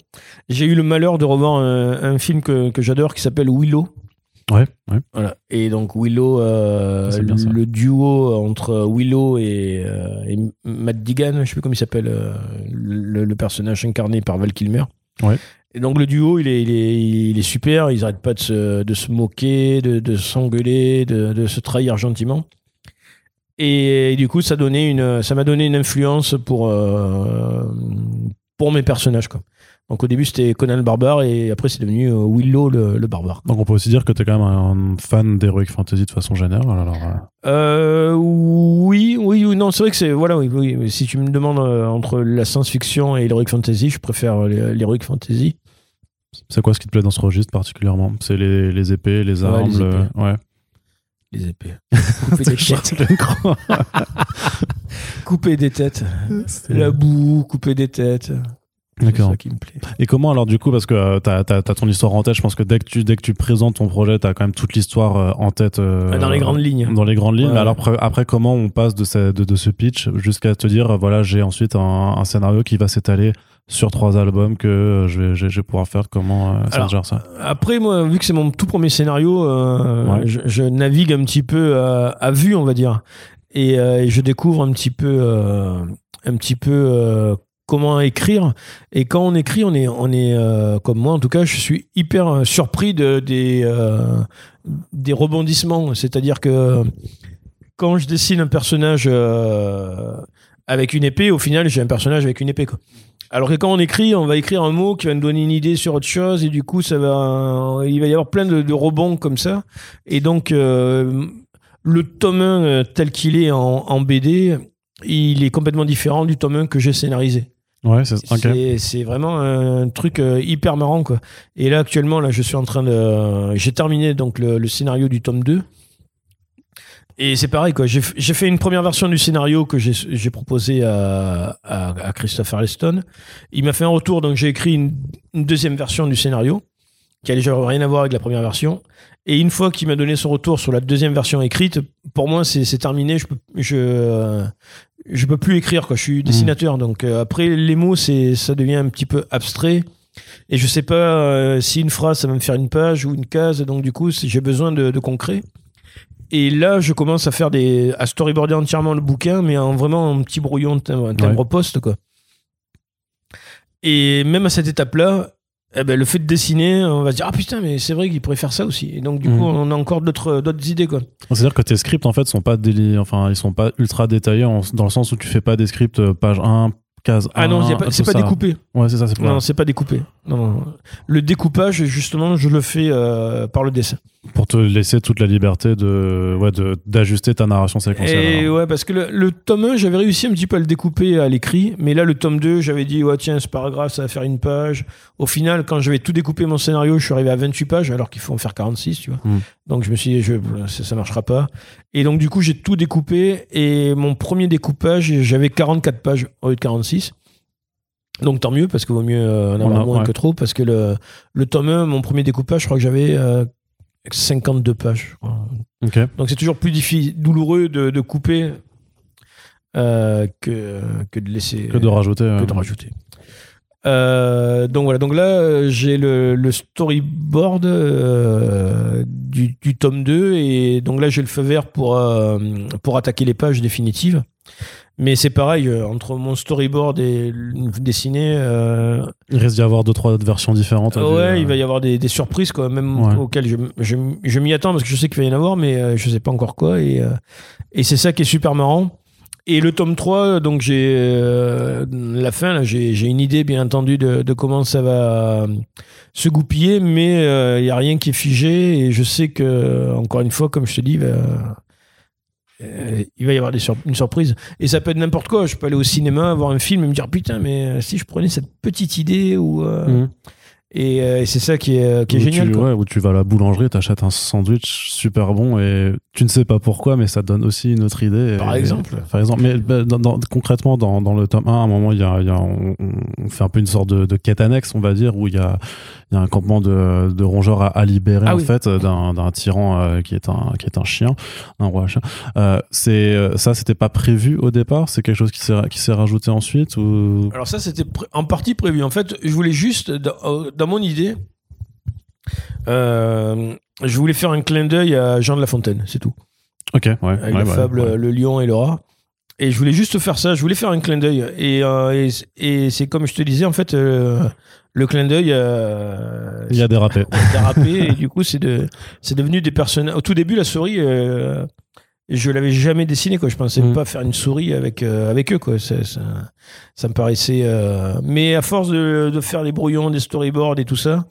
j'ai eu le malheur de revoir un, un film que, que j'adore qui s'appelle Willow. Ouais, ouais. Voilà. Et donc, Willow, euh, ça. le duo entre Willow et, euh, et Matt Digan, je sais plus comment il s'appelle, euh, le, le personnage incarné par Val Kilmer. Ouais. Et donc le duo, il est, il est, il est super. Ils arrêtent pas de se, de se moquer, de, de s'engueuler, de, de se trahir gentiment. Et, du coup, ça donnait une, ça m'a donné une influence pour pour mes personnages. Quoi. Donc au début, c'était Conan le barbare et après c'est devenu euh, Willow le, le barbare. Donc on peut aussi dire que tu es quand même un fan d'Heroic Fantasy de façon générale. Alors, euh, Euh, oui, oui, oui, non, c'est vrai que c'est voilà, oui, oui. Si tu me demandes entre la science-fiction et l'heroic fantasy, je préfère l'heroic fantasy. c'est quoi ce qui te plaît dans ce registre particulièrement? C'est les, les épées, les Ouais, armes, les le- épées. ouais. Les épées. Couper des têtes. Couper des têtes. La boue, couper des têtes. C'est D'accord. ça qui me plaît. Et comment alors du coup parce que euh, t'as as, ton histoire en tête, je pense que dès que tu dès que tu présentes ton projet, t'as quand même toute l'histoire euh, en tête. euh, Dans les grandes lignes. Dans les grandes lignes. Ouais. Mais alors après, après, comment on passe de ce, de, de ce pitch jusqu'à te dire euh, voilà j'ai ensuite un, un scénario qui va s'étaler sur trois albums que je vais, je vais- pouvoir faire? Comment euh, ça Alors, gère ça? Après, moi, vu que c'est mon tout premier scénario, euh, Ouais. je, je navigue un petit peu à, à vue, on va dire, et, euh, et je découvre un petit peu, euh, un petit peu euh, comment écrire. Et quand on écrit, on est, on est euh, comme moi, en tout cas, je suis hyper euh, surpris de, des, euh, des rebondissements. C'est-à-dire que quand je dessine un personnage avec une épée, au final, j'ai un personnage avec une épée. Alors que quand on écrit, on va écrire un mot qui va nous donner une idée sur autre chose et du coup, ça va, il va y avoir plein de, rebonds comme ça. Et donc, le tome 1 euh, tel qu'il est en, en BD, il est complètement différent du tome 1 que j'ai scénarisé. Ouais, c'est vraiment un truc euh, hyper marrant quoi. Et là actuellement là je suis en train de j'ai terminé donc le, scénario du tome 2. Et c'est pareil quoi, j'ai fait une première version du scénario que j'ai proposé à, à, Christopher Leston. Il m'a fait un retour donc j'ai écrit une deuxième version du scénario qui a déjà rien à voir avec la première version. Et une fois qu'il m'a donné son retour sur la deuxième version écrite, pour moi c'est terminé, je peux je je peux plus écrire quoi, je suis dessinateur. Donc euh, après les mots c'est ça devient un petit peu abstrait. Et je sais pas euh, si une phrase ça va me faire une page ou une case. Donc du coup j'ai besoin de, de concret. Et là, je commence à faire des à storyboarder entièrement le bouquin, mais en vraiment un petit brouillon de timbre, timbre poste quoi. Et même à cette étape-là, eh ben, le fait de dessiner, on va se dire ah putain mais c'est vrai qu'il pourrait faire ça aussi. Et donc du Mhm. coup on a encore d'autres d'autres idées quoi. C'est-à-dire que tes scripts, en fait, sont pas déli... enfin, ils sont pas ultra détaillés en- dans le sens où tu fais pas des scripts euh, page 1, case 1. Ah non, pas- c'est pas découpé. Ouais, c'est ça, c'est pas. Non, c'est pas découpé. Non. Le découpage justement je le fais euh, par le dessin. Pour te laisser toute la liberté de, ouais, de, d'ajuster ta narration séquentielle. Et alors. ouais, parce que le, le tome 1, j'avais réussi un petit peu à le découper à l'écrit, mais là, le tome 2, j'avais dit, ouais, tiens, c'est pas grave, ça va faire une page. Au final, quand j'avais tout découpé mon scénario, je suis arrivé à 28 pages, alors qu'il faut en faire 46, tu vois. Mm. Donc, je me suis dit, je, ça, ça marchera pas. Et donc, du coup, j'ai tout découpé, et mon premier découpage, j'avais 44 pages au lieu de 46. Donc, tant mieux, parce qu'il vaut mieux euh, en avoir a- moins ouais. que trop, parce que le, le tome 1, mon premier découpage, je crois que j'avais euh, 52 pages. je crois. Ok. Donc c'est toujours plus difficile, douloureux de, de couper euh, que, que de laisser Que de rajouter. que euh, de rajouter. Euh, donc voilà, donc là euh, j'ai le, le storyboard euh, du, du tome 2 et donc là j'ai le feu vert pour, euh, pour attaquer les pages définitives. Mais c'est pareil, euh, entre mon storyboard et le dessiné, euh, Il risque d'y avoir deux, trois versions différentes. ouais, euh, il va y avoir des, des surprises, quoi, même Ouais. auxquelles je, je, je m'y attends parce que je sais qu'il va y en avoir, mais euh, je sais pas encore quoi. Et, euh, et c'est ça qui est super marrant. Et le tome 3, donc j'ai euh, la fin, là, j'ai j'ai une idée bien entendu de, de comment ça va euh, se goupiller, mais il n'y a rien qui est figé. Et je sais que, encore une fois, comme je te dis, bah, euh, il va y avoir une surprise. Et ça peut être n'importe quoi. Je peux aller au cinéma, voir un film et me dire putain, mais euh, si je prenais cette petite idée ou. euh, Mhm. Et, euh, et c'est ça qui est, qui est Où génial. Tu, quoi. ouais, où tu vas à la boulangerie, t'achètes un sandwich super bon et tu ne sais pas pourquoi, mais ça te donne aussi une autre idée. Par Et- exemple. Par exemple. Mais bah, dans- dans- concrètement, dans, dans le tome 1, à un moment, il y a, il y a- on, on fait un peu une sorte de, de quête annexe, on va dire, où il y a, il y a un campement de, de rongeurs à, à libérer, Ah en oui. fait, d'un d'un tyran euh, qui, est un, qui est un chien, un roi chien. Euh, c'est, euh, ça, c'était pas prévu au départ? C'est quelque chose qui s'est qui s'est rajouté ensuite ou... Alors ça, c'était en partie prévu. En fait, je voulais juste, dans, mon idée, euh, je voulais faire un clin d'œil à Jean de La Fontaine, c'est tout. Ok, ouais. Avec ouais, la ouais, fable ouais. Le Lion et le Rat. Et je voulais juste faire ça, je voulais faire un clin d'œil. Et, euh, et, et c'est comme je te disais, en fait, euh, le clin d'œil... Il a dérapé. dérapé et du coup c'est de devenu des personnages au tout début la souris je l'avais jamais dessinée quoi. Je pensais Mm. pas faire une souris avec euh, avec eux quoi. Ça, ça, ça me paraissait euh, mais à force de, de faire les brouillons des storyboards et tout ça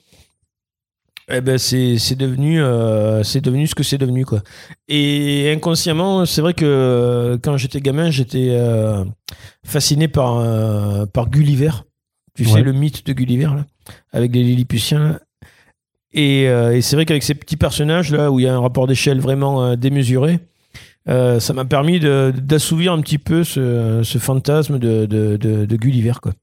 eh ben c'est c'est devenu euh, c'est devenu ce que c'est devenu quoi. Et inconsciemment c'est vrai que quand j'étais gamin j'étais fasciné par par Gulliver. Tu sais le mythe de Gulliver là avec les Lilliputiens là. Et, et c'est vrai qu'avec ces petits personnages là où il y a un rapport d'échelle vraiment démesuré, euh, ça m'a permis d'assouvir un petit peu ce, fantasme de, de, Gulliver quoi.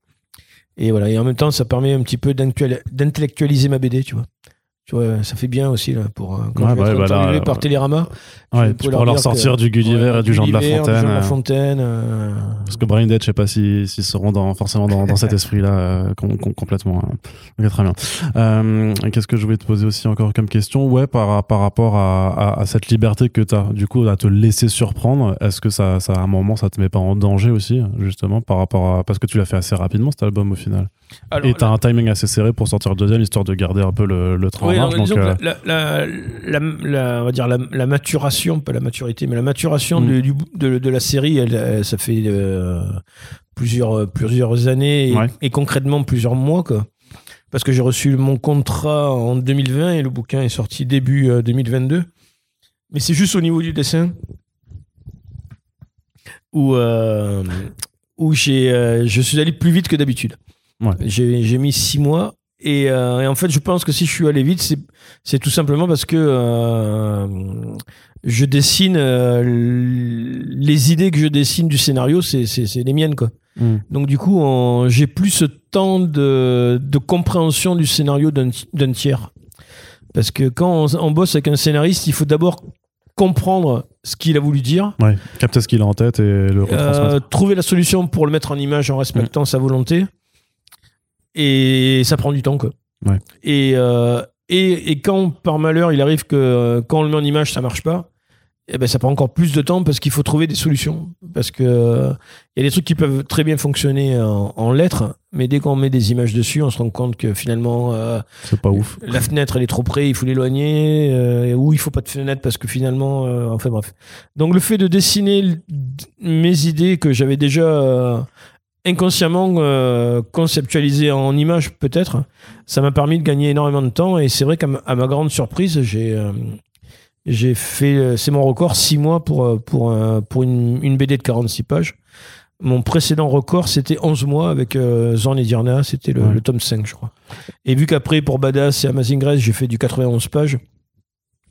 Et voilà. Et en même temps, ça permet un petit peu d'intellectuali- d'intellectualiser ma BD, tu vois. Tu vois, ça fait bien aussi là pour euh, quand Ouais, je vais bah, être bah, interviewé euh, par Télérama. Ouais, tu pourras leur sortir que- du Gulliver Ouais, et du Jean de la du Fontaine. Jean de la euh, Fontaine. euh, Parce que Brain Dead, je sais pas s'ils s'ils seront dans, forcément dans, dans cet esprit-là euh, com- com- complètement. hein. Très bien. Euh, Qu'est-ce que je voulais te poser aussi encore comme question? Ouais, par, par rapport à, à, à cette liberté que tu as, du coup, à te laisser surprendre, est-ce que ça, ça, à un moment, ça te met pas en danger aussi, justement, par rapport à. Parce que tu l'as fait assez rapidement cet album au final? Alors, Et tu as un timing assez serré pour sortir le deuxième, histoire de garder un peu le, le train Oui, en marche. Donc, euh, la, la, la, la- on va dire la, maturation, pas la maturité, mais la maturation Mm. de, du- de, de la série, elle, elle- ça fait euh, plusieurs, plusieurs années et, Ouais. et concrètement plusieurs mois. Quoi. Parce que j'ai reçu mon contrat en 2020 et le bouquin est sorti début euh, 2022. Mais c'est juste au niveau du dessin où, euh, où j'ai, euh, je suis allé plus vite que d'habitude. Ouais. J'ai, mis six mois. Et, euh, et en fait, je pense que si je suis allé vite, c'est, tout simplement parce que euh, je dessine euh, les idées que je dessine du scénario, c'est, les miennes, quoi. hmm. Donc du coup, j'ai plus ce temps de, de compréhension du scénario d'un, tiers. Parce que quand on, on bosse avec un scénariste, il faut d'abord comprendre ce qu'il a voulu dire, Ouais, capter ce qu'il a en tête et le euh, retransmettre. trouver la solution pour le mettre en image en respectant sa volonté. Et ça prend du temps, quoi. Ouais. Et, euh, et, et quand, par malheur, il arrive que euh, quand on le met en image, ça marche pas, eh ben, ça prend encore plus de temps parce qu'il faut trouver des solutions. Parce que il y a des trucs qui peuvent très bien fonctionner en, lettres, mais dès qu'on met des images dessus, on se rend compte que finalement, c'est pas ouf. La fenêtre, elle est trop près, il faut l'éloigner, ou il faut pas de fenêtre parce que finalement, enfin bref. Donc le fait de dessiner mes idées que j'avais déjà inconsciemment euh, conceptualisé en images peut-être, ça m'a permis de gagner énormément de temps et c'est vrai qu'à ma, grande surprise, j'ai euh, j'ai fait euh, c'est mon record 6 mois pour pour pour une, une, BD de 46 pages. Mon précédent record, c'était 11 mois avec Zorn et Dirna, c'était le, tome 5, je crois. Et vu qu'après, pour Badass et Amazing Grace, j'ai fait du 91 pages,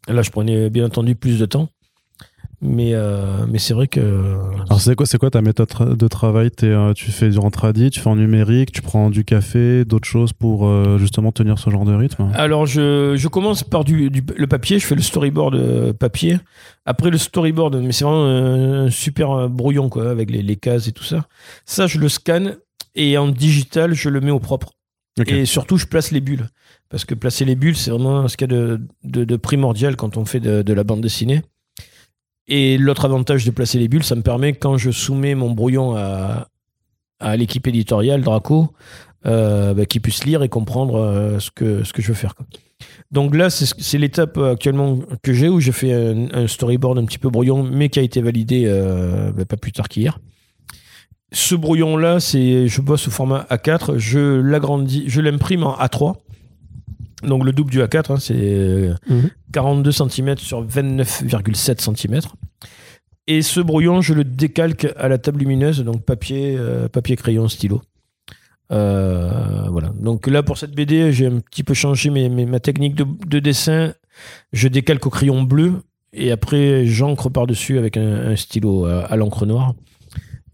là, je prenais bien entendu plus de temps. Mais, euh, mais c'est vrai que. Alors, c'est quoi, c'est quoi ta méthode de travail? Euh, Tu fais du rentradi, tu fais en numérique, tu prends du café, d'autres choses pour euh, justement tenir ce genre de rythme? Alors, je, je commence par du, le papier, je fais le storyboard papier. Après, le storyboard, mais c'est vraiment un super brouillon, quoi, avec les, les, cases et tout ça. Ça, je le scanne et en digital, je le mets au propre. Et surtout, je place les bulles. Parce que placer les bulles, c'est vraiment ce qu'il y a de, de, de, primordial quand on fait de, de la bande dessinée. Et l'autre avantage de placer les bulles, ça me permet, quand je soumets mon brouillon à, à l'équipe éditoriale, Draco, euh, bah, qu'ils puissent lire et comprendre euh, ce, que, ce que je veux faire. Donc là, c'est l'étape actuellement que j'ai où j'ai fait un, storyboard un petit peu brouillon, mais qui a été validé euh, bah, pas plus tard qu'hier. Ce brouillon-là, je bosse au format A4, je l'agrandis, je l'imprime en A3 donc le double du A4, hein, c'est 42 cm sur 29,7 cm. Et ce brouillon, je le décalque à la table lumineuse, donc papier, euh, papier crayon, stylo. Euh, voilà. Donc là, pour cette BD, j'ai un petit peu changé ma technique de, dessin. Je décalque au crayon bleu et après j'encre par-dessus avec un, stylo à, l'encre noire.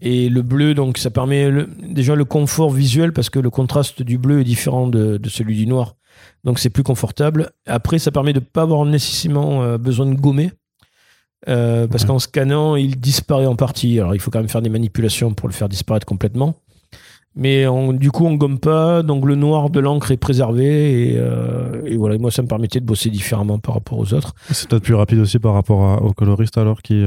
Et le bleu, donc ça permet déjà le confort visuel parce que le contraste du bleu est différent de celui du noir donc c'est plus confortable. Après, ça permet de ne pas avoir nécessairement euh, besoin de gommer. Euh, parce qu'en scannant, il disparaît en partie. Alors il faut quand même faire des manipulations pour le faire disparaître complètement. Mais du coup, on gomme pas, donc le noir de l'encre est préservé. Et, euh, voilà, moi, ça me permettait de bosser différemment par rapport aux autres. C'est peut-être plus rapide aussi par rapport aux coloristes alors qui,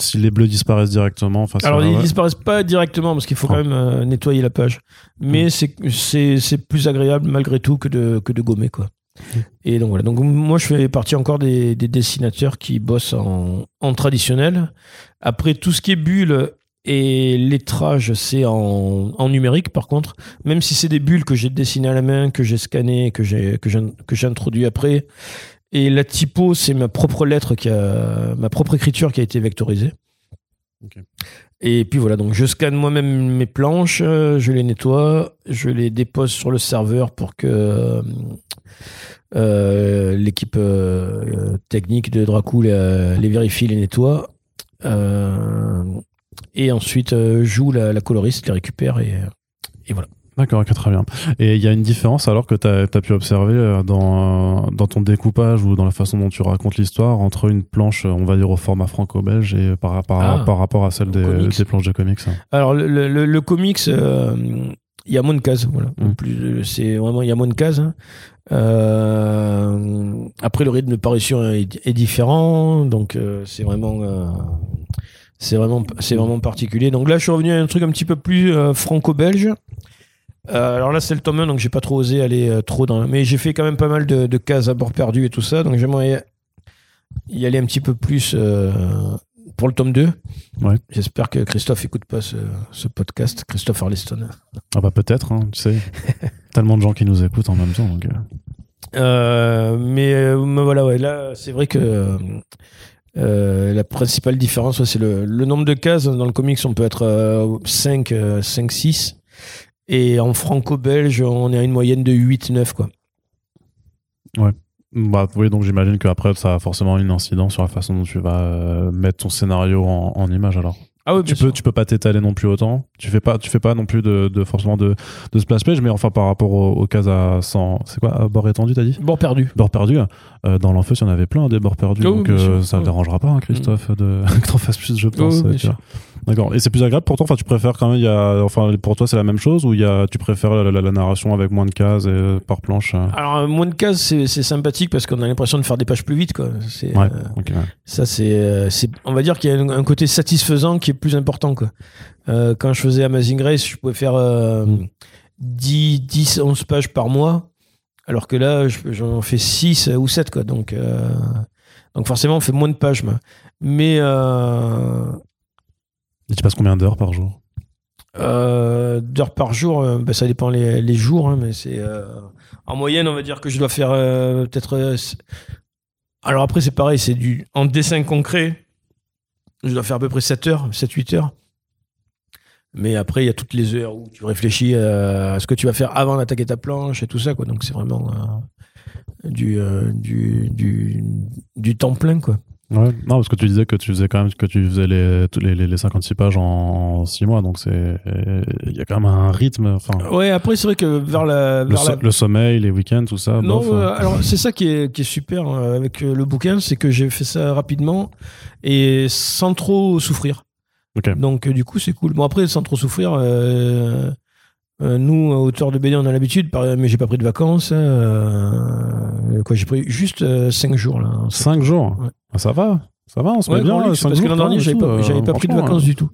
si les bleus disparaissent directement. Enfin, Alors, ils disparaissent pas directement parce qu'il faut quand même euh, nettoyer la page. Mais mm. c'est plus agréable malgré tout que de, que de gommer, quoi. Et donc voilà. Donc moi, je fais partie encore des, des dessinateurs qui bossent en, en, traditionnel. Après, tout ce qui est bulles et lettrage, c'est en, en, numérique par contre. Même si c'est des bulles que j'ai dessinées à la main, que j'ai scannées, que j'ai que j'ai introduit après, et la typo, c'est ma propre lettre, qui a, ma propre écriture qui a été vectorisée. Et puis voilà, donc je scanne moi-même mes planches, je les nettoie, je les dépose sur le serveur pour que euh, l'équipe euh, technique de Dracou les, les, vérifie, les nettoie. Euh, et ensuite, joue la, la, coloriste, les récupère et, et voilà. D'accord, très bien. Et il y a une différence alors que tu as, pu observer euh, dans, dans ton découpage ou dans la façon dont tu racontes l'histoire entre une planche, on va dire au format franco-belge et par, par, ah, par, rapport à celle des, des, planches de comics. Alors le, le, comics, euh, il y a moins de cases. Voilà. Mmh. C'est vraiment, il y a moins de cases. Hein. Euh, après, le rythme de parution est, est différent, donc c'est vraiment c'est vraiment c'est vraiment particulier donc là je suis revenu à un truc un petit peu plus franco-belge euh, alors là, c'est le tome 1, donc j'ai pas trop osé aller euh, trop dans. Mais j'ai fait quand même pas mal de, cases à bord perdu et tout ça, donc j'aimerais y aller un petit peu plus euh, pour le tome 2. Ouais. J'espère que Christophe écoute pas ce, podcast, Christophe Arliston. Ah bah peut-être, hein, tu sais. Tellement de gens qui nous écoutent en même temps. Donc, mais, voilà, ouais, là, c'est vrai que. la principale différence, c'est le, le, nombre de cases. Dans le comics, on peut être 5, 5, 6. Et en franco-belge, on est à une moyenne de 8-9, quoi. Ouais. Bah, oui, donc j'imagine qu'après, ça a forcément une incidence sur la façon dont tu vas euh, mettre ton scénario en, en image, alors. Ah oui, tu peux, tu peux pas t'étaler non plus autant. Tu fais pas, tu fais pas non plus de, de forcément de, de splash page, mais enfin par rapport aux, cases à 100, c'est quoi, bord étendu, t'as dit? Bord perdu. Bord perdu. Euh, dans l'enfeu, il y en avait plein des bords perdus, oh donc euh, ça ne dérangera pas, hein, Christophe, mm. de que t'en fasses plus, je pense. D'accord. Et c'est plus agréable pour toi Enfin, tu préfères quand même, il y a, enfin, pour toi, c'est la même chose ou il y a, tu préfères la, la- la narration avec moins de cases et euh, par planche euh Alors, euh, moins de cases, c'est sympathique parce qu'on a l'impression de faire des pages plus vite, quoi. C'est, Ouais, euh. Ça, c'est, on va dire qu'il y a un, un côté satisfaisant qui est plus important, quoi. Euh, quand je faisais Amazing Race, je pouvais faire euh, Mm. 10, 10, 11 pages par mois, alors que là, je- j'en fais 6 ou 7, quoi. Donc, euh, donc forcément, on fait moins de pages. Mais euh, Et tu passes combien d'heures par jour euh, d'heures par jour, euh, ben, ça dépend les, les jours, hein, mais c'est euh, en moyenne, on va dire que je dois faire peut-être. alors après, c'est pareil, c'est du en dessin concret, je dois faire à peu près 7 heures, 7-8 heures. Mais après, il y a toutes les heures où tu réfléchis à ce que tu vas faire avant d'attaquer ta planche et tout ça, quoi. Donc c'est vraiment du, du, du, du temps plein, quoi. Ouais. Non, parce que tu disais que tu faisais quand même que tu faisais les les, les, les 56 pages en 6 mois, donc c'est il y a quand même un rythme. Enfin, Ouais, après, c'est vrai que vers la. le, vers so- la- le sommeil, les week-ends, tout ça. Non, bof, euh, alors c'est ça qui est, qui est super euh, avec euh, le bouquin, c'est que j'ai fait ça rapidement et sans trop souffrir. Donc du coup c'est cool. Bon après sans trop souffrir, euh, euh, nous auteurs de BD on a l'habitude, mais j'ai pas pris de vacances. hein, euh, quoi, j'ai pris juste 5 jours là. 5 jours. Ouais. Ah, ça va, ça va, on se Ouais, met bien. luxe, parce que l'an dernier j'avais pas, euh, pris de vacances du tout.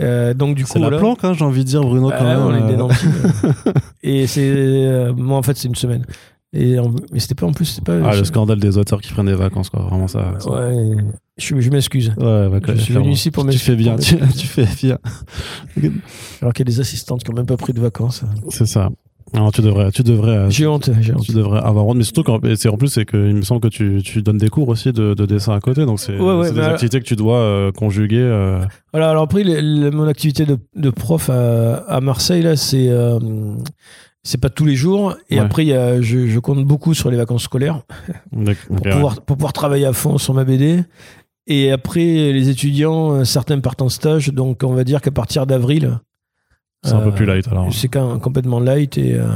Euh, donc du coup C'est la là, planque, hein, j'ai envie de dire, Bruno, bah, quand même. on est des euh, nantis, euh. et c'est euh, moi en fait c'est une semaine. Et mais c'était pas en plus pas. Ah, le scandale des auteurs qui prennent des vacances, quoi. Vraiment ça. ça- Ouais, je, je m'excuse. Ouais, bah, Je suis venu ici pour Tu m'excuser. fais bien, tu, tu fais bien. Alors qu'il y a des assistantes qui n'ont même pas pris de vacances. C'est ça. Alors, tu devrais, tu devrais, euh, J'ai honte, j'ai honte. tu devrais avoir honte, mais surtout qu'en et c'est en plus c'est que il me semble que tu, tu donnes des cours aussi de, de dessin à côté, donc c'est Ouais, ouais, des activités que tu dois euh, conjuguer. euh, Voilà, alors après, le- le- mon activité de, de prof à, à Marseille, là, c'est euh, c'est pas tous les jours. Et Ouais. après, il y a, je, je compte beaucoup sur les vacances scolaires pour, pouvoir, pour pouvoir travailler à fond sur ma BD. Et après, les étudiants, euh, certains partent en stage. Donc, on va dire qu'à partir d'avril, C'est un peu euh, plus light alors. c'est complètement light. Et, euh,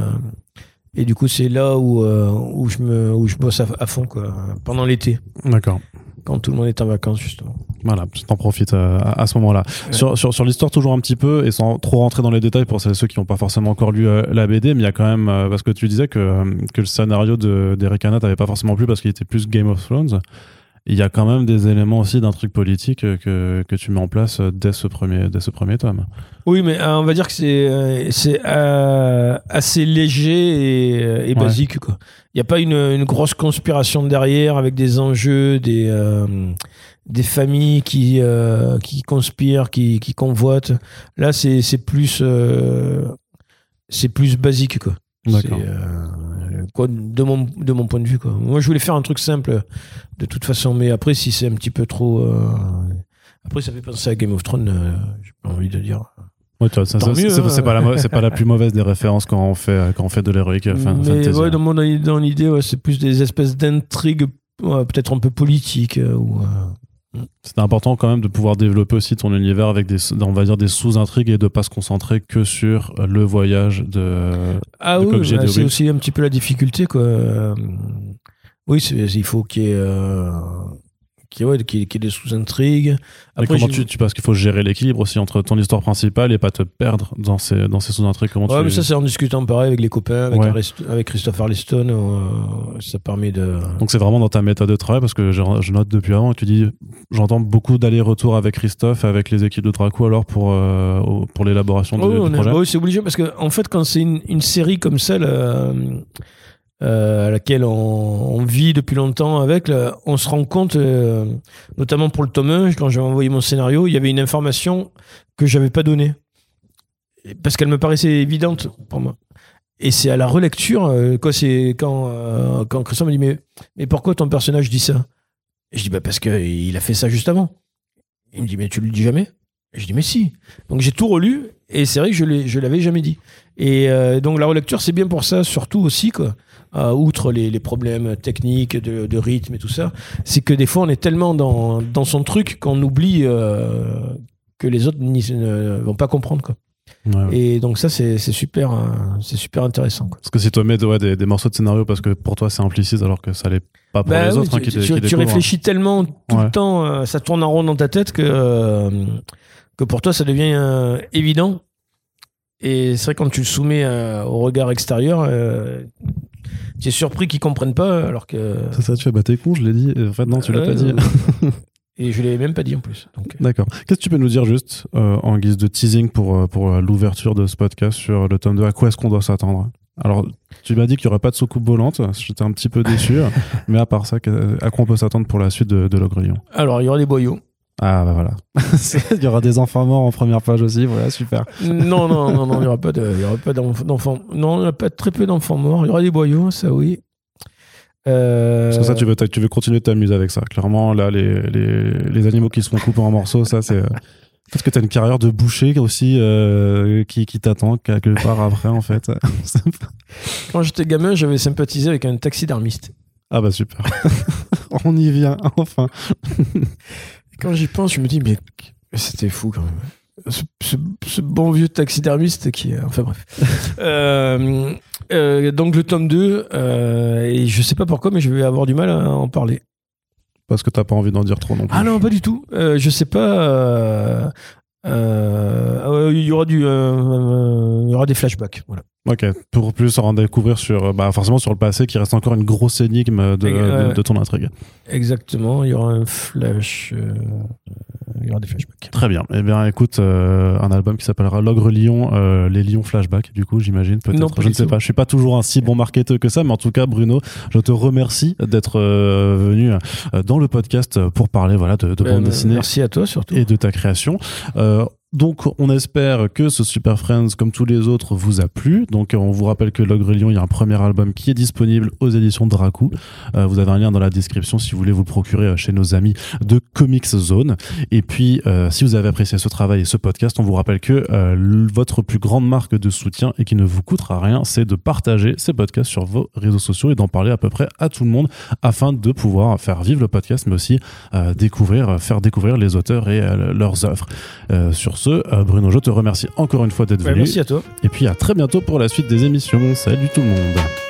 et du coup, c'est là où, euh, où, je me, où je bosse à, à fond, quoi, pendant l'été, D'accord. Quand tout le monde est en vacances, justement. Voilà, tu t'en profites euh, à, à ce moment-là. Ouais. Sur, sur, sur l'histoire, toujours un petit peu, et sans trop rentrer dans les détails pour celles- ceux qui n'ont pas forcément encore lu euh, la BD, mais il y a quand même, euh, parce que tu disais que, que le scénario de- d'Eric Hanna t'avait pas forcément plu parce qu'il était plus Game of Thrones. Il y a quand même des éléments aussi d'intrigue politique euh, que, que tu mets en place euh, dès ce premier, dès ce premier tome. Oui, mais euh, on va dire que c'est c'est euh, assez léger et, et Ouais. basique. quoi. Il n'y a pas une, une grosse conspiration derrière avec des enjeux, des, euh, des familles qui, euh, qui conspirent, qui, qui convoitent. Là, c'est plus, c'est plus basique. Quoi. D'accord. Quoi, de, mon, de mon point de vue. Quoi. Moi, je voulais faire un truc simple de toute façon, mais après, si c'est un petit peu trop. euh, Après, ça fait penser à Game of Thrones, euh, j'ai pas envie de dire. Ouais, c'est hein. pas, la mo- c'est pas la plus mauvaise des références quand on fait, quand on fait de l'héroïque euh, ouais, dans, mon, dans l'idée, ouais, c'est plus des espèces d'intrigues, peut-être un peu politiques. euh, ou, euh, C'était important quand même de pouvoir développer aussi ton univers avec des, on va dire, des sous-intrigues et de pas se concentrer que sur le voyage de. Ah de oui, bah, c'est aussi un petit peu la difficulté. Quoi. Oui, c'est- il faut qu'il y ait, euh, ait, ouais, qu'il y ait des sous-intrigues. Après, comment tu, tu penses qu'il faut gérer l'équilibre aussi entre ton histoire principale et pas te perdre dans ces, dans ces sous-intrigues Comment Ouais, tu... mais ça, c'est en discutant pareil avec les copains, avec, Ouais. Arist- avec Christophe Arliston. euh, ça permet de. Donc c'est vraiment dans ta méthode de travail parce que je, je note depuis avant tu dis j'entends beaucoup d'allers-retours avec Christophe avec les équipes de Draco alors pour, euh, pour l'élaboration du, Oui, du est- projet. oui, c'est obligé parce que en fait, quand c'est une, une série comme celle euh, euh, à laquelle on, vit depuis longtemps avec, on se rend compte, euh, notamment pour le tome 1, quand j'ai envoyé mon scénario, il y avait une information que j'avais pas donnée parce qu'elle me paraissait évidente pour moi. Et c'est à la relecture, euh, quand quand quand Christian me dit mais mais pourquoi ton personnage dit ça? Et je dis bah parce que il a fait ça juste avant. Il me dit mais tu le dis jamais? Je dis mais si. Donc j'ai tout relu et c'est vrai que je l'avais jamais dit. Et donc la relecture c'est bien pour ça surtout aussi quoi. Euh, outre les, les problèmes techniques de, de rythme et tout ça, c'est que des fois on est tellement dans, dans son truc qu'on oublie euh, que les autres ne vont pas comprendre quoi. Ouais, ouais. Et donc ça c'est super hein, c'est super intéressant quoi. Parce que si tu mets ouais, des, des morceaux de scénario parce que pour toi c'est implicite alors que ça l'est pas pour Bah les oui, autres hein, tu, qui, tu- qui tu découvrent. réfléchis tellement tout le temps, euh, ça tourne en rond dans ta tête que euh, que pour toi ça devient euh, évident. Et c'est vrai quand tu le soumets euh, au regard extérieur, euh, tu es surpris qu'ils comprennent pas, alors que. C'est ça, tu fais, bah t'es con, je l'ai dit. En fait, non, tu l'as pas dit. Et je l'ai même pas dit en plus. donc. D'accord. Qu'est-ce que tu peux nous dire juste euh, en guise de teasing pour, euh, pour euh, l'ouverture de ce podcast sur le tome 2 À quoi est-ce qu'on doit s'attendre? Alors, tu m'as dit qu'il n'y aurait pas de soucoupe volante. J'étais un petit peu déçu. mais à part ça, à quoi on peut s'attendre pour la suite de, de Alors il y aura des boyaux. Ah, bah voilà. Il y aura des enfants morts en première page aussi. Voilà, super. non, non, non, non, il n'y aura pas de- il y aura pas d'enf- d'enfants. Non, il n'y aura pas très peu d'enfants morts. Il y aura des boyaux, ça oui. Euh, Parce que ça, tu veux, tu veux continuer de t'amuser avec ça. Clairement, là, les, les, les animaux qui se font couper en morceaux, ça, c'est. euh, Peut-être que tu as une carrière de boucher aussi euh, qui, qui t'attend quelque part après, en fait. Quand j'étais gamin, j'avais sympathisé avec un taxidermiste. ah, bah super. On y vient, enfin. Quand j'y pense, je me dis, mais c'était fou quand même. Ce, ce- ce bon vieux taxidermiste qui. Enfin bref. Euh, euh, donc le tome 2, euh, et je sais pas pourquoi, mais je vais avoir du mal à en parler. Parce que t'as pas envie d'en dire trop non plus. Ah non, pas du tout. Euh, je sais pas. euh, euh, Il y aura du, euh, euh, il y aura des flashbacks. Voilà. Ok, pour plus en découvrir sur, bah, forcément sur le passé qui reste encore une grosse énigme de, de- ton intrigue. Exactement. Il y aura un flash. euh, il y aura des flashbacks. Très bien. Eh bien, écoute, euh, un album qui s'appellera L'Ogre Lion, euh, les Lions Flashback, du coup, j'imagine, Non, peut-être. Je ne sais tout. pas. Je suis pas toujours un si bon marketeur que ça, mais en tout cas, Bruno, je te remercie d'être euh, venu euh, dans le podcast pour parler, voilà, de, de Ben, bande dessinée Merci à toi surtout. et de ta création. Donc, on espère que ce Super Friends, comme tous les autres, vous a plu. Donc, on vous rappelle que L'Ogre Lion, il y a un premier album qui est disponible aux éditions Dracou. Euh, vous avez un lien dans la description si vous voulez vous le procurer euh, chez nos amis de Comics Zone. Et puis, euh, si vous avez apprécié ce travail et ce podcast, on vous rappelle que votre plus grande marque de soutien et qui ne vous coûtera rien, c'est de partager ces podcasts sur vos réseaux sociaux et d'en parler à peu près à tout le monde afin de pouvoir faire vivre le podcast, mais aussi découvrir, faire découvrir les auteurs et leurs œuvres. Sur ce, euh, Bruno, je te remercie encore une fois d'être Ouais, venu. merci à toi. Et puis à très bientôt pour la suite des émissions. Salut tout le monde.